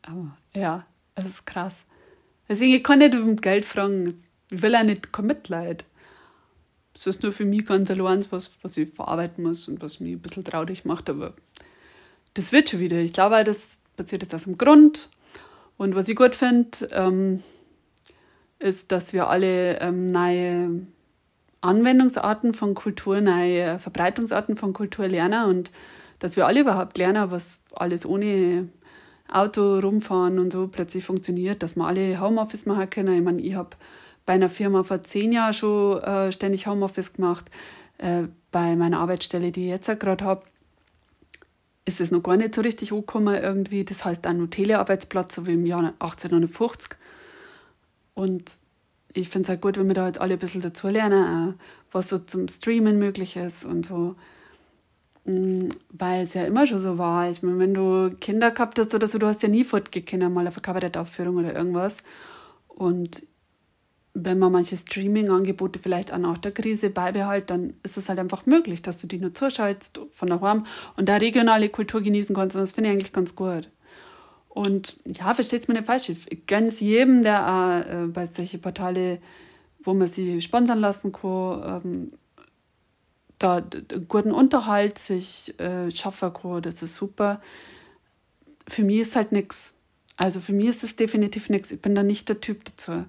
aber ja, es ist krass. Deswegen, ich kann nicht um Geld fragen. Ich will auch nicht kein Mitleid. Es ist nur für mich ganz allein was, was ich verarbeiten muss und was mich ein bisschen traurig macht, aber das wird schon wieder. Ich glaube, das passiert jetzt aus dem Grund. Und was ich gut finde, ähm, ist, dass wir alle ähm, neue Anwendungsarten von Kultur, neue Verbreitungsarten von Kultur lernen und dass wir alle überhaupt lernen, was alles ohne Auto rumfahren und so plötzlich funktioniert, dass wir alle Homeoffice machen können. Ich meine, ich habe bei einer Firma vor zehn Jahren schon äh, ständig Homeoffice gemacht. Äh, bei meiner Arbeitsstelle, die ich jetzt gerade habe, ist es noch gar nicht so richtig angekommen irgendwie. Das heißt auch nur Telearbeitsplatz, so wie im Jahr 1850. Und ich finde es halt gut, wenn wir da jetzt alle ein bisschen dazu lernen, was so zum Streamen möglich ist und so. Mm, weil es ja immer schon so war. Ich meine, wenn du Kinder gehabt hast oder so, du hast ja nie fortgekommen, mal auf eine Kabarettaufführung oder irgendwas. Und wenn man manche Streaming-Angebote vielleicht auch nach der Krise beibehält, dann ist es halt einfach möglich, dass du die nur zuschaltest von daheim und da regionale Kultur genießen kannst. Und das finde ich eigentlich ganz gut. Und ja, versteht es mir nicht falsch. Ich gönne es jedem, der auch äh, bei solchen Portale, wo man sie sponsern lassen kann, ähm, da guten Unterhalt sich äh, schaffen kann. Das ist super. Für mich ist halt nichts. Also für mich ist es definitiv nichts. Ich bin da nicht der Typ dazu.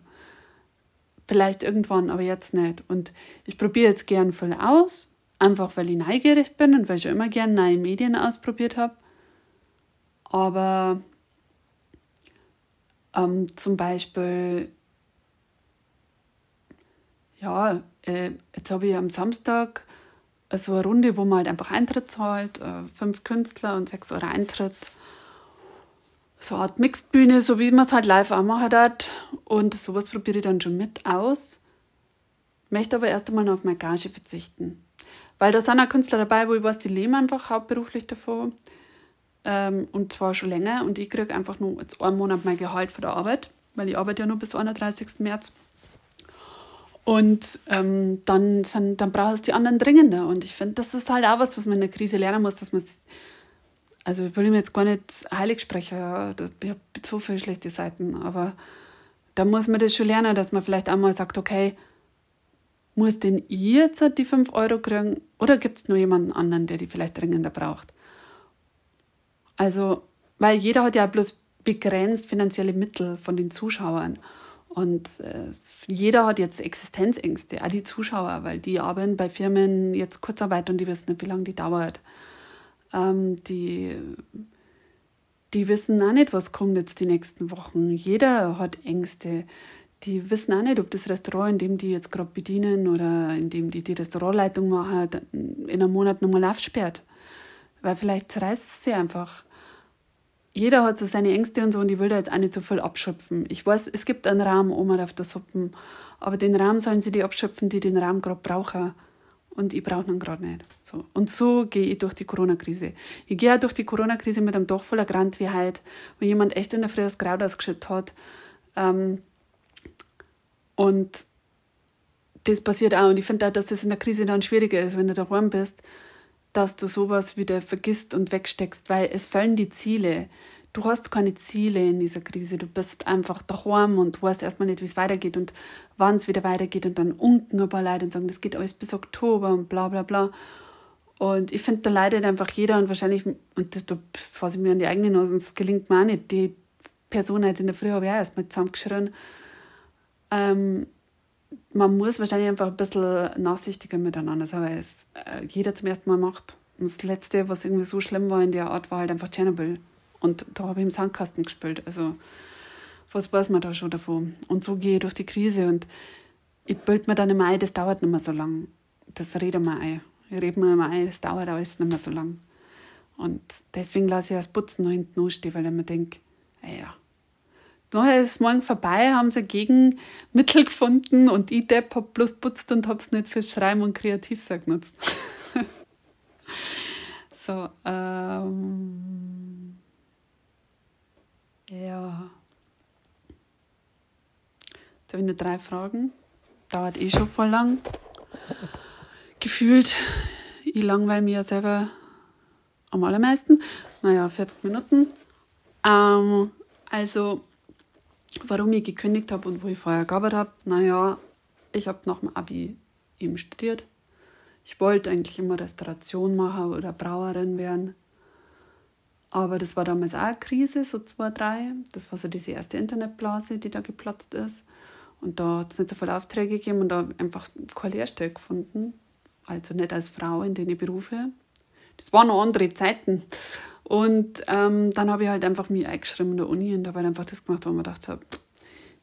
Vielleicht irgendwann, aber jetzt nicht. Und ich probiere jetzt gern voll aus, einfach weil ich neugierig bin und weil ich immer gern neue Medien ausprobiert habe. Aber ähm, zum Beispiel, ja, äh, jetzt habe ich am Samstag so eine Runde, wo man halt einfach Eintritt zahlt, äh, fünf Künstler und sechs Euro Eintritt. So eine Art Mixedbühne, so wie man es halt live auch machen hat. Und sowas probiere ich dann schon mit aus. Möchte aber erst einmal noch auf meine Gage verzichten. Weil da sind auch Künstler dabei, wo ich weiß, die leben einfach hauptberuflich davon. Ähm, und zwar schon länger. Und ich kriege einfach nur jetzt einen Monat mein Gehalt von der Arbeit, weil ich arbeite ja nur bis 31. März. Und ähm, dann, sind, dann brauchst du die anderen dringender. Und ich finde, das ist halt auch was, was man in der Krise lernen muss, dass man also ich will mir jetzt gar nicht heilig sprechen, ich habe so viele schlechte Seiten, aber da muss man das schon lernen, dass man vielleicht einmal sagt, okay, muss denn ich jetzt die 5 Euro kriegen oder gibt es nur jemanden anderen, der die vielleicht dringender braucht? Also, weil jeder hat ja bloß begrenzt finanzielle Mittel von den Zuschauern. Und äh, jeder hat jetzt Existenzängste, auch die Zuschauer, weil die arbeiten bei Firmen jetzt Kurzarbeit und die wissen nicht, wie lange die dauert. Ähm, die, die wissen auch nicht, was kommt jetzt die nächsten Wochen. Jeder hat Ängste. Die wissen auch nicht, ob das Restaurant, in dem die jetzt gerade bedienen oder in dem die die Restaurantleitung machen, in einem Monat nochmal aufsperrt. Weil vielleicht zerreißt es sie einfach. Jeder hat so seine Ängste und so und die will da jetzt auch nicht so viel abschöpfen. Ich weiß, es gibt einen Rahmen oben auf der Suppe, aber den Rahmen sollen sie die abschöpfen, die den Rahmen gerade brauchen. Und ich brauche ihn gerade nicht. So. Und so gehe ich durch die Corona-Krise. Ich gehe auch durch die Corona-Krise mit einem Doch voller Grant wie heute, wo jemand echt in der Früh das Kraut ausgeschüttet hat. Ähm, und das passiert auch. Und ich finde auch, dass das in der Krise dann schwieriger ist, wenn du daheim bist dass du sowas wieder vergisst und wegsteckst, weil es fallen die Ziele. Du hast keine Ziele in dieser Krise. Du bist einfach daheim und weißt erstmal nicht, wie es weitergeht und wann es wieder weitergeht und dann unten ein paar Leute und sagen, das geht alles bis Oktober und bla bla bla. Und ich finde, da leidet einfach jeder und wahrscheinlich, und da fasse ich mir an die eigene Nase, das gelingt mir auch nicht. Die Person heute in der Früh habe ich auch erstmal zusammengeschrien. Ähm, man muss wahrscheinlich einfach ein bisschen nachsichtiger miteinander sein, weil es äh, jeder zum ersten Mal macht. Und das Letzte, was irgendwie so schlimm war in der Art, war halt einfach Tschernobyl. Und da habe ich im Sandkasten gespielt. Also, was weiß man da schon davon? Und so gehe ich durch die Krise und ich bilde mir dann immer ein, das dauert nicht mehr so lang. Das rede ich mir ein. Ich rede mir immer ein, das dauert alles nicht mehr so lang. Und deswegen lasse ich das Putzen noch hinten anstehen, weil ich mir denke, ja, Nachher ist morgen vorbei, haben sie Gegenmittel gefunden und ich Depp hab bloß putzt und hab's nicht fürs Schreiben und Kreativsack genutzt. so, ähm, ja. Jetzt habe ich nur drei Fragen. Dauert eh schon voll lang. Gefühlt, ich langweile mich ja selber am allermeisten. Naja, 40 Minuten. Ähm, also, warum ich gekündigt habe und wo ich vorher gearbeitet habe. Naja, ich habe nach dem Abi eben studiert. Ich wollte eigentlich immer Restauration machen oder Brauerin werden. Aber das war damals auch eine Krise, so zwei, drei. Das war so diese erste Internetblase, die da geplatzt ist. Und da hat es nicht so viele Aufträge gegeben und da einfach keine Lehrstelle gefunden. Also nicht als Frau in den Berufe. Das waren noch andere Zeiten. Und ähm, dann habe ich halt einfach mich eingeschrieben in der Uni und habe halt einfach das gemacht, wo ich mir gedacht habe,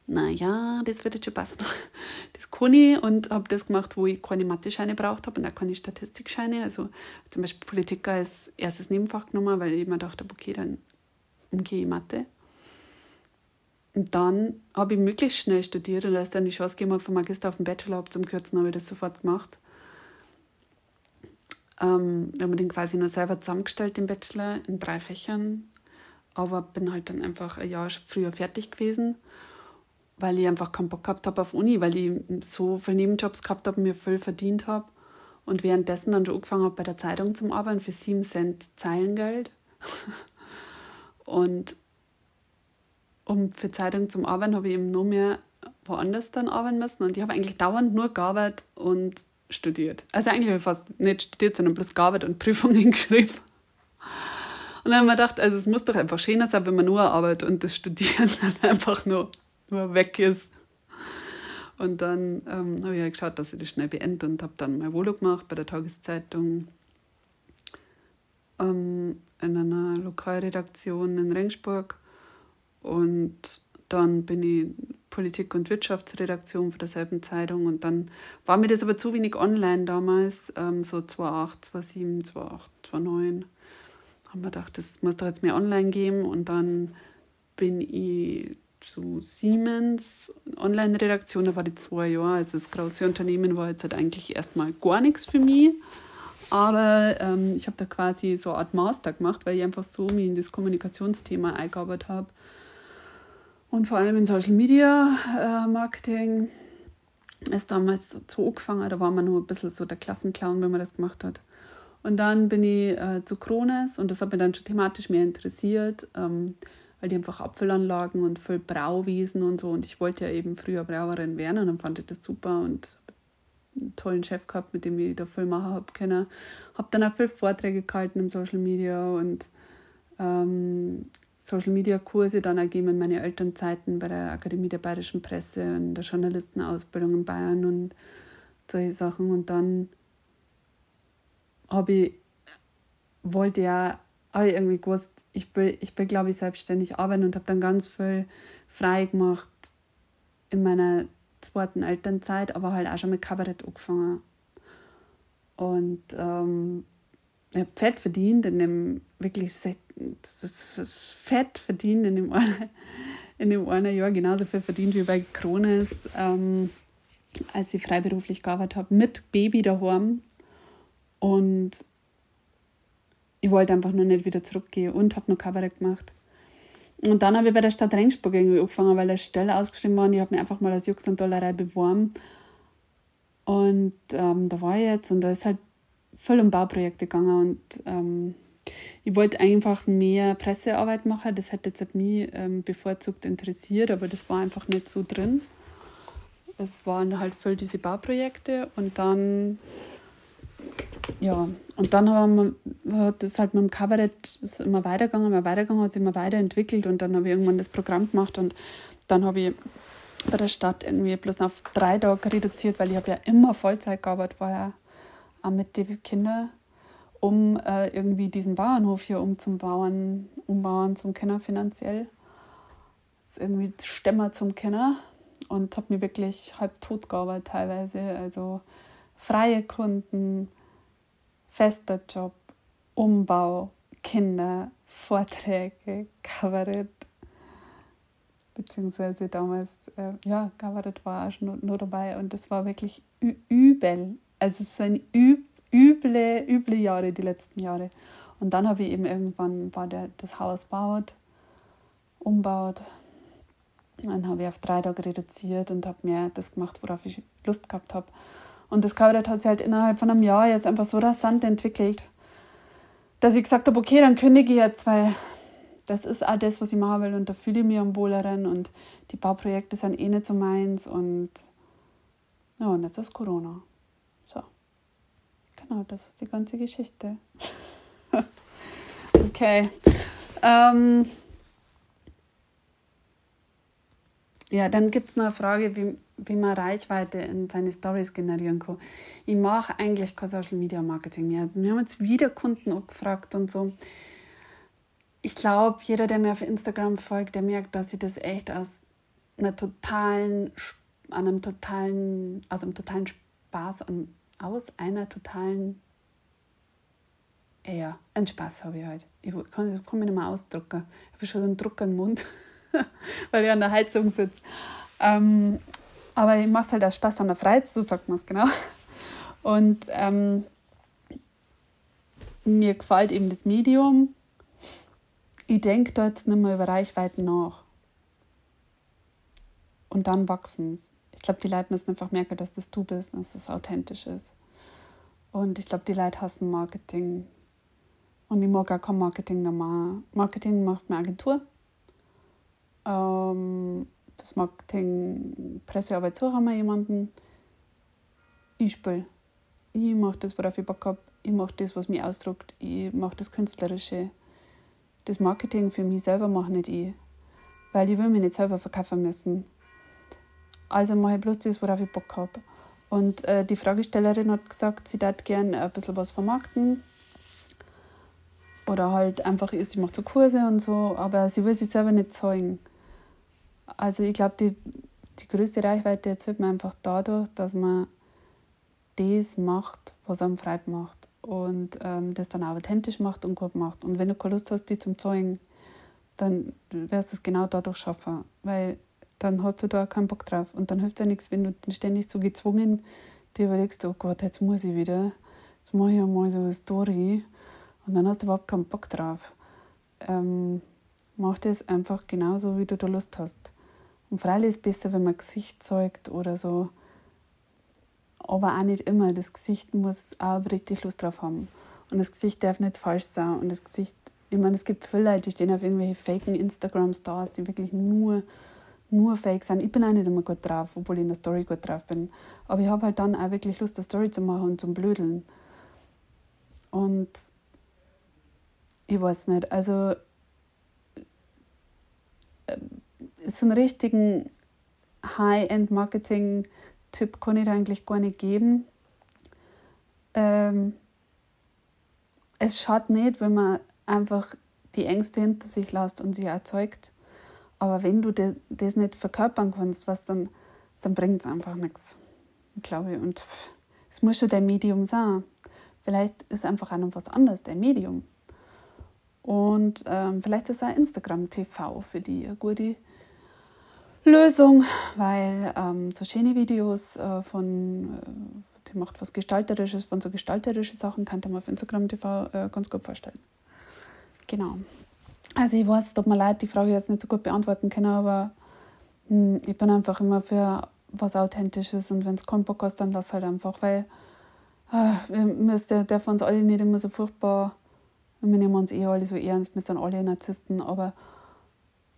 naja, das wird jetzt schon passen. Das kann ich und habe das gemacht, wo ich keine Mathe-Scheine braucht habe und auch keine Statistikscheine. Also zum Beispiel Politik als erstes Nebenfach genommen, weil ich mir dachte, okay, dann gehe ich Mathe. Und dann habe ich möglichst schnell studiert und als dann die Chance gegeben habe, vom Magister auf den Bachelor abzukürzen, habe ich das sofort gemacht. Ähm, ich habe den quasi nur selber zusammengestellt, den Bachelor, in drei Fächern. Aber bin halt dann einfach ein Jahr früher fertig gewesen, weil ich einfach keinen Bock gehabt habe auf Uni, weil ich so viele Nebenjobs gehabt habe und mir viel verdient habe. Und währenddessen dann schon angefangen habe, bei der Zeitung zu arbeiten für 7 Cent Zeilengeld. und um für Zeitung zum Arbeiten habe ich eben noch mehr woanders dann arbeiten müssen. Und ich habe eigentlich dauernd nur gearbeitet und studiert. Also eigentlich habe ich fast nicht studiert, sondern bloß gearbeitet und Prüfungen geschrieben. Und dann habe ich mir gedacht, also es muss doch einfach schöner sein, wenn man nur arbeitet und das Studieren dann einfach nur, nur weg ist. Und dann ähm, habe ich halt geschaut, dass ich das schnell beende und habe dann mein Volo gemacht bei der Tageszeitung ähm, in einer Lokalredaktion in Rengsburg. Und dann bin ich Politik- und Wirtschaftsredaktion für derselben Zeitung und dann war mir das aber zu wenig online damals, ähm, so 2008, 2007, 2008, 2009. Haben wir gedacht, das muss doch jetzt mehr online geben und dann bin ich zu Siemens Online-Redaktion, da war die zwei Jahre, also das große Unternehmen war jetzt halt eigentlich erstmal gar nichts für mich. Aber ähm, ich habe da quasi so eine Art Master gemacht, weil ich einfach so mich in das Kommunikationsthema eingearbeitet habe und vor allem in Social Media äh, Marketing ist damals so angefangen, da war man nur ein bisschen so der Klassenclown, wenn man das gemacht hat. Und dann bin ich äh, zu Krones und das hat mich dann schon thematisch mehr interessiert, ähm, weil die einfach Apfelanlagen und viel Brauwiesen und so. Und ich wollte ja eben früher Brauerin werden und dann fand ich das super und einen tollen Chef gehabt, mit dem ich da viel machen habe können. Habe dann auch viele Vorträge gehalten im Social Media und ähm, Social Media Kurse dann ergeben in meine Elternzeiten bei der Akademie der Bayerischen Presse und der Journalistenausbildung in Bayern und solche Sachen. Und dann habe ich, wollte ja, habe ich irgendwie gewusst, ich will, ich will glaube ich, selbstständig arbeiten und habe dann ganz viel frei gemacht in meiner zweiten Elternzeit, aber halt auch schon mit Kabarett angefangen. Und ähm, ich habe fett verdient in dem wirklich fett verdient in dem einen, in dem einen Jahr genauso viel verdient wie bei Krones, ähm, als ich freiberuflich gearbeitet habe, mit Baby daheim. Und ich wollte einfach nur nicht wieder zurückgehen und habe noch Kabarett gemacht. Und dann habe ich bei der Stadt Rengsburg irgendwie angefangen, weil eine Stelle ausgeschrieben war und ich habe mich einfach mal als Jux und Dollerei beworben. Und ähm, da war ich jetzt und da ist halt voll um Bauprojekte gegangen und ähm, ich wollte einfach mehr Pressearbeit machen. Das hätte jetzt mich ähm, bevorzugt interessiert, aber das war einfach nicht so drin. Es waren halt voll diese Bauprojekte und dann ja, und dann haben wir, hat das halt mit dem Kabarett ist immer weitergegangen, immer weitergegangen, hat sich immer weiterentwickelt und dann habe ich irgendwann das Programm gemacht und dann habe ich bei der Stadt irgendwie bloß auf drei Tage reduziert, weil ich habe ja immer Vollzeit gearbeitet vorher, auch mit den Kindern um äh, irgendwie diesen Bauernhof hier umzubauen, umbauen zum Kenner finanziell. Das ist irgendwie Stämmer zum Kenner und habe mir wirklich halb tot gearbeitet teilweise. Also freie Kunden, fester Job, Umbau, Kinder, Vorträge, Kabarett. Beziehungsweise damals, äh, ja, Kabarett war auch schon nur dabei und das war wirklich übel. Also so ein übel üble, üble Jahre, die letzten Jahre. Und dann habe ich eben irgendwann war der, das Haus baut, umbaut. Dann habe ich auf drei Tage reduziert und habe mir das gemacht, worauf ich Lust gehabt habe. Und das Kabarett hat sich halt innerhalb von einem Jahr jetzt einfach so rasant entwickelt, dass ich gesagt habe, okay, dann kündige ich jetzt, weil das ist auch das, was ich machen will und da fühle ich mich am wohleren und die Bauprojekte sind eh nicht so meins und ja, und jetzt ist Corona. Genau, das ist die ganze Geschichte. okay. Ähm ja, dann gibt es noch eine Frage, wie, wie man Reichweite in seine Stories generieren kann. Ich mache eigentlich kein Social Media Marketing mehr. Wir haben jetzt wieder Kunden gefragt und so. Ich glaube, jeder, der mir auf Instagram folgt, der merkt, dass ich das echt aus einer totalen, an einem totalen, aus einem totalen Spaß aus einer totalen, ja, einen Spaß habe ich halt. Ich kann, kann mich nicht mehr ausdrucken. Ich habe schon einen Druck im Mund, weil ich an der Heizung sitze. Ähm, aber ich mache halt auch Spaß an der Freizeit, so sagt man es genau. Und ähm, mir gefällt eben das Medium. Ich denke jetzt nicht mehr über Reichweiten nach. Und dann wachsen es. Ich glaube, die Leute müssen einfach merken, dass das du bist und dass das authentisch ist. Und ich glaube, die Leute hassen Marketing. Und ich mag auch kein Marketing normal. Marketing macht eine Agentur. Ähm, das Marketing, Pressearbeit so haben wir jemanden. Ich spiele. Ich mache das, worauf ich Bock habe. Ich mache das, was mich ausdruckt. Ich mache das Künstlerische. Das Marketing für mich selber mache nicht ich. Weil ich will mich nicht selber verkaufen müssen. Also mache ich bloß das, worauf ich Bock habe. Und äh, die Fragestellerin hat gesagt, sie würde gerne ein bisschen was vermarkten. Oder halt einfach, sie macht so Kurse und so, aber sie will sich selber nicht zeigen. Also ich glaube, die, die größte Reichweite erzielt man einfach dadurch, dass man das macht, was einem Freude macht. Und ähm, das dann auch authentisch macht und gut macht. Und wenn du keine Lust hast, die zum Zeigen, dann wirst du es genau dadurch schaffen. Weil dann hast du da keinen Bock drauf. Und dann hilft ja nichts, wenn du ständig so gezwungen dir überlegst, oh Gott, jetzt muss ich wieder, jetzt mache ich mal so eine Story. Und dann hast du überhaupt keinen Bock drauf. Ähm, mach das einfach genauso, wie du da Lust hast. Und freilich ist es besser, wenn man Gesicht zeigt oder so. Aber auch nicht immer. Das Gesicht muss auch richtig Lust drauf haben. Und das Gesicht darf nicht falsch sein. Und das Gesicht, ich meine, es gibt viele Leute, die stehen auf irgendwelche faken Instagram-Stars, die wirklich nur nur fake sein. Ich bin auch nicht immer gut drauf, obwohl ich in der Story gut drauf bin. Aber ich habe halt dann auch wirklich Lust, eine Story zu machen und zum Blödeln. Und ich weiß nicht, also so einen richtigen High-End-Marketing-Tipp kann ich da eigentlich gar nicht geben. Ähm, es schadet nicht, wenn man einfach die Ängste hinter sich lässt und sie erzeugt aber wenn du das nicht verkörpern kannst, was dann, dann bringt es einfach nichts, glaube ich. Und es muss schon dein Medium sein. Vielleicht ist einfach auch noch was anderes, der Medium. Und ähm, vielleicht ist auch Instagram TV für die eine gute Lösung, weil ähm, so schöne Videos äh, von, äh, die macht was Gestalterisches, von so gestalterischen Sachen kann man auf Instagram TV äh, ganz gut vorstellen. Genau. Also ich weiß, tut mir leid, die Frage jetzt nicht so gut beantworten können, aber hm, ich bin einfach immer für was Authentisches und wenn es keinen Bock hast, dann lass halt einfach, weil äh, der, der von uns alle nicht immer so furchtbar, wir nehmen uns eh alle so ernst, wir sind alle Narzissten, aber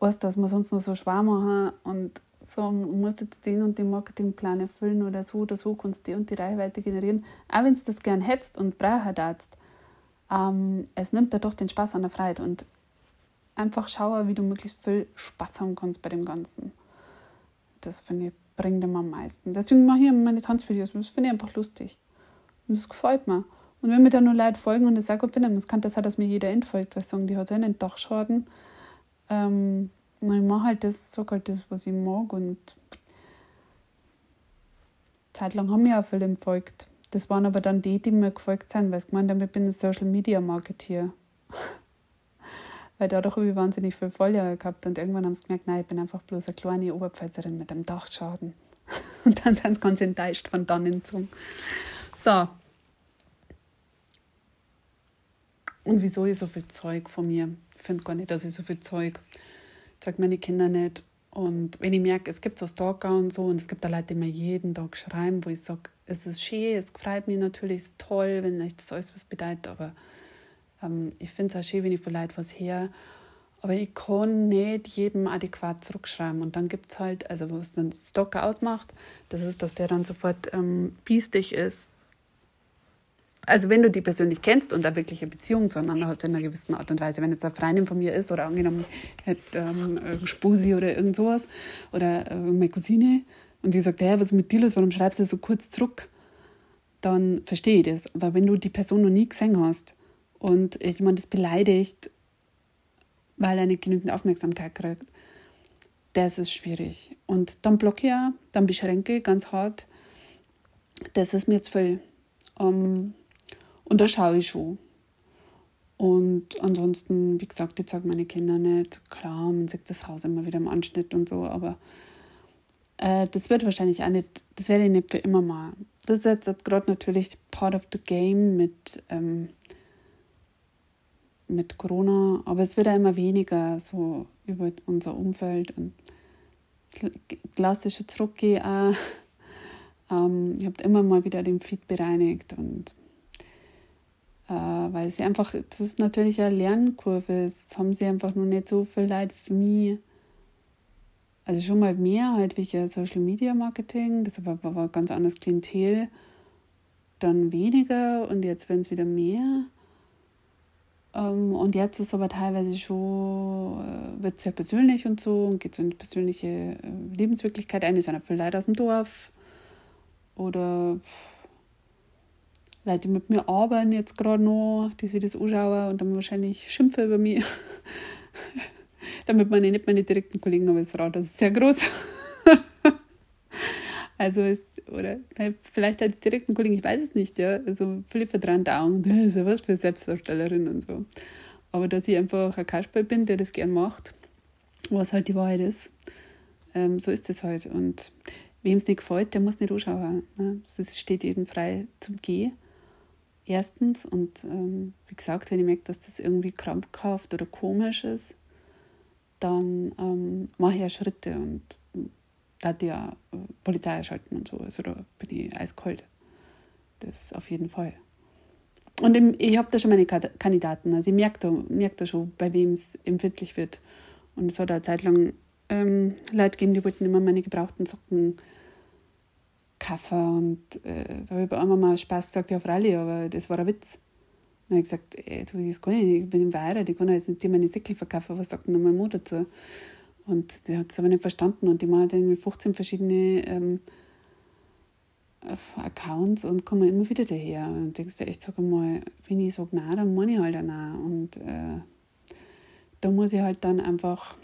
weißt dass wir sonst nur so schwer machen und sagen, du musst jetzt den und den Marketingplan erfüllen oder so oder so, kannst du die und die Reichweite generieren, auch wenn du das gern hättest und brauchen darfst, ähm, es nimmt dir doch den Spaß an der Freiheit und einfach schaue, wie du möglichst viel Spaß haben kannst bei dem Ganzen. Das finde ich bringt immer am meisten. Deswegen mache ich meine Tanzvideos. Das finde ich einfach lustig. Und das gefällt mir. Und wenn mir da nur Leute folgen und das auch gut finden, es kann das sein, dass mir jeder entfolgt, weil sagen, die hat seinen Dachschaden. Ähm, und ich mache halt das, sag halt das, was ich mag. Und zeitlang haben mir auch viele entfolgt. Das waren aber dann die, die mir gefolgt sind, weil ich gemeint habe, ich bin ein Social Media Marketeer weil dadurch habe ich wahnsinnig viel Follower gehabt und irgendwann haben sie gemerkt, nein, ich bin einfach bloß eine kleine Oberpfälzerin mit einem Dachschaden. Und dann sind sie ganz enttäuscht von dann hinzu. So. Und wieso ich so viel Zeug von mir? Ich finde gar nicht, dass ich so viel Zeug zeige meine Kinder nicht. Und wenn ich merke, es gibt so Stalker und so, und es gibt da Leute, die mir jeden Tag schreiben, wo ich sage, es ist schön, es freut mich natürlich, es ist toll, wenn euch das alles was bedeutet, aber ähm, ich finde es auch schön, wenn ich von Leuten was her, aber ich kann nicht jedem adäquat zurückschreiben. Und dann gibt es halt, also was den Stalker ausmacht, das ist, dass der dann sofort ähm, biestig ist. Also wenn du die persönlich kennst und da wirklich eine Beziehung zueinander hast in einer gewissen Art und Weise, wenn jetzt eine Freundin von mir ist oder angenommen hat ähm, Spusi oder irgend sowas oder äh, meine Cousine und die sagt, hey, was ist mit dir los, warum schreibst du so kurz zurück? Dann verstehe ich das. Aber wenn du die Person noch nie gesehen hast, und jemand ist beleidigt, weil er nicht genügend Aufmerksamkeit kriegt, das ist schwierig. Und dann blockiere, dann beschränke ganz hart. Das ist mir zu viel. Um, ähm, und da schaue ich schon. Und ansonsten, wie gesagt, ich zeige meine Kinder nicht. Klar, man sieht das Haus immer wieder im Anschnitt und so, aber äh, das wird wahrscheinlich auch nicht, das werde ich nicht für immer mal. Das ist jetzt gerade natürlich part of the game mit ähm, mit Corona, aber es wird ja immer weniger so über unser Umfeld und klassische Zurückgehen auch. Ähm, ich habe immer mal wieder den Feed bereinigt und äh, weil sie einfach, das ist natürlich eine Lernkurve, es haben sie einfach noch nicht so viel Leid für mich. Also schon mal mehr halt wie Social Media Marketing, das aber ein ganz anderes Klientel. Dann weniger und jetzt werden es wieder mehr. Ähm, und jetzt ist aber teilweise schon, äh, wird sehr persönlich und so und geht so in die persönliche äh, Lebenswirklichkeit ein. Es sind auch viele aus dem Dorf oder Leute, mit mir arbeiten jetzt gerade noch, die sich das anschauen und dann wahrscheinlich schimpfen über mich. Damit meine ich nicht meine direkten Kollegen, aber das Rad ist sehr groß. also ist, oder vielleicht halt die direkten Kollegen, ich weiß es nicht, ja. Also viele vertrauen Augen, das ist ja was für Selbstdarstellerin und so. Aber dass ich einfach ein Kasperl bin, der das gern macht, was halt die Wahrheit ist, ähm, so ist es halt. Und wem es nicht gefällt, der muss nicht anschauen. Ne? Steht jedem frei zum Gehen erstens. Und ähm, wie gesagt, wenn ich merke, dass das irgendwie krampfhaft oder komisch ist, dann ähm, mache ich ja Schritte und da die ja äh, Polizei erschalten und so. Also da bin ich eiskalt. Das auf jeden Fall. Und im, ich habe da schon meine Kandidaten. Also ich merke da, merke da schon, bei wem es empfindlich wird. Und es hat eine Zeit lang ähm, Leute gegeben, die wollten immer meine gebrauchten Socken Kaffee und äh, da habe ich einmal mal Spaß gesagt, ja, freilich, aber das war ein Witz. Dann habe ich gesagt, ey, du, das kann ich nicht, ich bin Verheiratet, ich kann jetzt nicht dir meine Säckel verkaufen, was sagt denn meine Mutter dazu? Und die hat es aber nicht verstanden und die macht dann mit 15 verschiedene ähm, Accounts und kommen immer wieder daher. Und denkst du echt, sag mal, wenn ich sage nein, dann meine ich halt auch nein. Und äh, da muss ich halt dann einfach,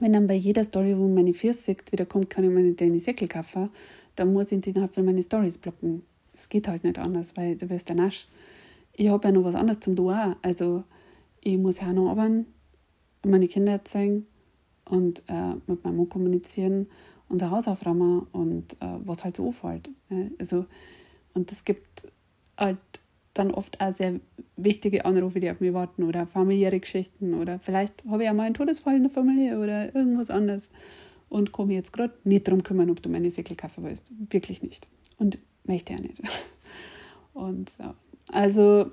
wenn dann bei jeder Story, wo meine Füße sieht, wieder kommt, kann ich meine deine Säckel kaufen, dann muss ich innerhalb von meine Stories blocken. Es geht halt nicht anders, weil du bist der Nasch. Ich habe ja noch was anderes zum tun. Also ich muss ja noch arbeiten, meine Kinder zeigen und äh, mit meinem Mann kommunizieren, unser Haus aufräumen und äh, was halt so auffällt. Ne? Also, und es gibt halt dann oft auch sehr wichtige Anrufe, die auf mich warten oder familiäre Geschichten oder vielleicht habe ich auch mal einen Todesfall in der Familie oder irgendwas anderes und komme jetzt gerade nicht darum kümmern, ob du meine Säckel kaufen willst. Wirklich nicht. Und möchte ja nicht. Und so. Also,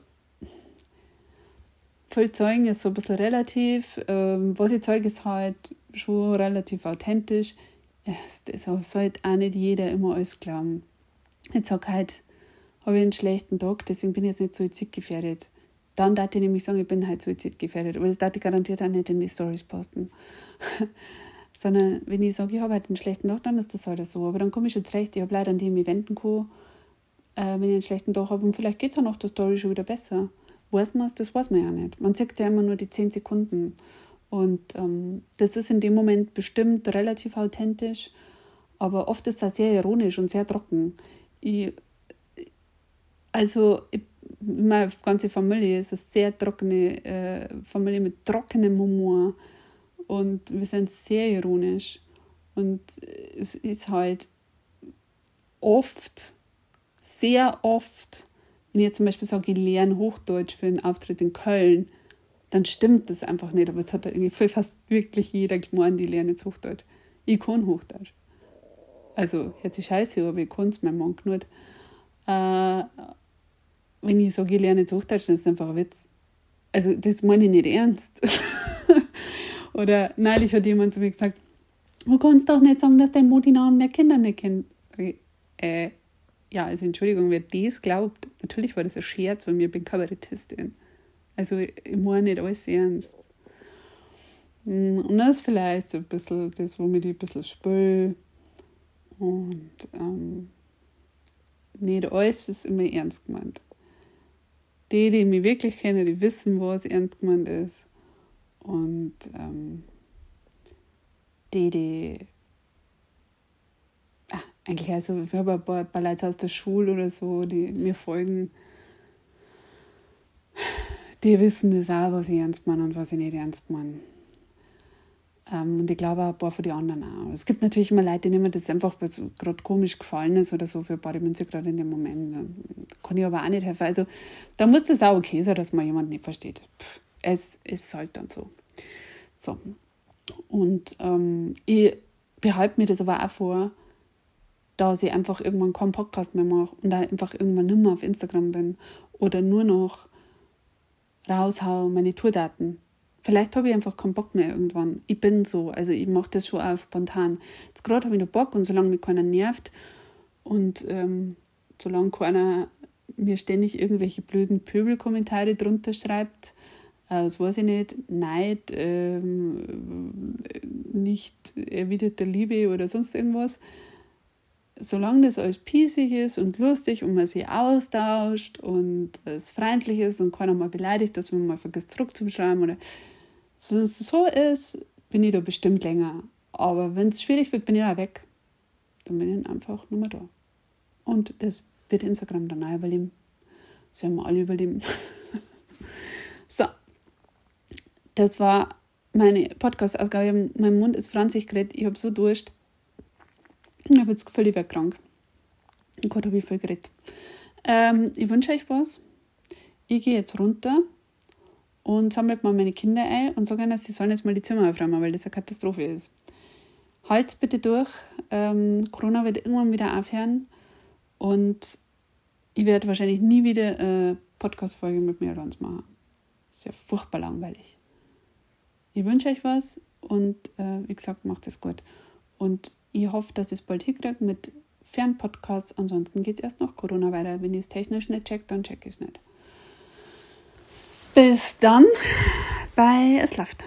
viel Zeugen ist so ein bisschen relativ. Ähm, was ich zeige, ist halt schon relativ authentisch. Das sollte auch nicht jeder immer alles glauben. Jetzt sage halt, habe ich einen schlechten Tag, deswegen bin ich jetzt nicht suizidgefährdet. Dann darf ich nämlich sagen, ich bin halt suizidgefährdet. Aber das darf ich garantiert auch nicht in die Stories posten. Sondern wenn ich sage, ich habe halt einen schlechten Tag, dann ist das halt so. Aber dann komme ich schon zurecht. Ich habe leider an die mich wenden äh, wenn ich einen schlechten Tag habe. Und vielleicht geht es auch nach der Story schon wieder besser. Weiß man das weiß man ja nicht. Man sieht ja immer nur die 10 Sekunden. Und ähm, das ist in dem Moment bestimmt relativ authentisch. Aber oft ist das sehr ironisch und sehr trocken. Ich, also, ich, meine ganze Familie ist eine sehr trockene äh, Familie mit trockenem Humor und wir sind sehr ironisch. Und es ist halt oft, sehr oft, wenn ich jetzt zum Beispiel sage, ich lerne Hochdeutsch für einen Auftritt in Köln, dann stimmt das einfach nicht. Aber es hat irgendwie fast wirklich jeder gemeint, die lernen jetzt Hochdeutsch. Ich kann Hochdeutsch. Also, hört sich scheiße, aber ich kann es, mein Mann nicht. Äh, wenn ich sage, ich lerne jetzt Hochdeutsch, dann ist es einfach ein Witz. Also, das meine ich nicht ernst. Oder neulich hat jemand zu mir gesagt, du kannst doch nicht sagen, dass dein Mutti Namen der Kinder nicht kennt. Äh, ja, also Entschuldigung, wer das glaubt, natürlich war das ein Scherz, weil ich bin Kabarettistin. Also ich meine nicht alles ernst. Hm, und das ist vielleicht so ein bisschen das, womit ich ein bisschen spüle. Und ähm, nicht alles ist immer ernst gemeint. Die, die mich wirklich kennen, die wissen, was ernst gemeint ist. Und ähm, die, die ach, eigentlich, also habe ein paar, Leute aus der Schule oder so, die mir folgen, die wissen das auch, was ich ernst meine und was ich nicht ernst meine. Ähm, und ich glaube auch ein paar von den anderen auch. Es gibt natürlich immer Leute, denen das einfach gerade komisch gefallen ist oder so für ein paar Münze gerade in dem Moment. Da kann ich aber auch nicht helfen. Also da muss das auch okay sein, dass man jemanden nicht versteht. Pff es ist halt dann so. So. Und ähm, ich behalte mir das aber auch vor, dass ich einfach irgendwann keinen Podcast mehr mache und da einfach irgendwann nicht mehr auf Instagram bin oder nur noch raushaue meine Tourdaten. Vielleicht habe ich einfach keinen Bock mehr irgendwann. Ich bin so, also ich mache das schon auch spontan. Jetzt gerade habe ich noch Bock und solange mich keiner nervt und ähm, solange keiner mir ständig irgendwelche blöden Pöbelkommentare drunter schreibt, das weiß ich nicht, Neid, ähm, nicht erwiderte Liebe oder sonst irgendwas. Solange das alles pießig ist und lustig und man sich austauscht und es freundlich ist und keiner mal beleidigt, dass man mal vergisst zurückzuschreiben oder so, so ist, bin ich da bestimmt länger. Aber wenn es schwierig wird, bin ich auch weg. Dann bin ich einfach nur mehr da. Und das wird Instagram dann auch überleben. Das werden wir alle überleben. so, das war meine Podcast-Ausgabe. Mein Mund ist franzig geredet. Ich habe so Durst. Ich habe jetzt wäre krank. Gott, habe ich voll geredet. Ähm, ich wünsche euch was. Ich gehe jetzt runter und sammle mal meine Kinder ein und sage ihnen, sie sollen jetzt mal die Zimmer aufräumen, weil das eine Katastrophe ist. Halt's bitte durch. Ähm, Corona wird irgendwann wieder aufhören und ich werde wahrscheinlich nie wieder eine Podcast-Folge mit mir allein machen. Ist ja furchtbar langweilig. Ich wünsche euch was und äh, wie gesagt, macht es gut. Und ich hoffe, dass ich es bald hinkriege mit Fernpodcasts. Ansonsten geht es erst nach Corona weiter. Wenn ich es technisch nicht checkt, dann check ich es nicht. Bis dann bei Es läuft.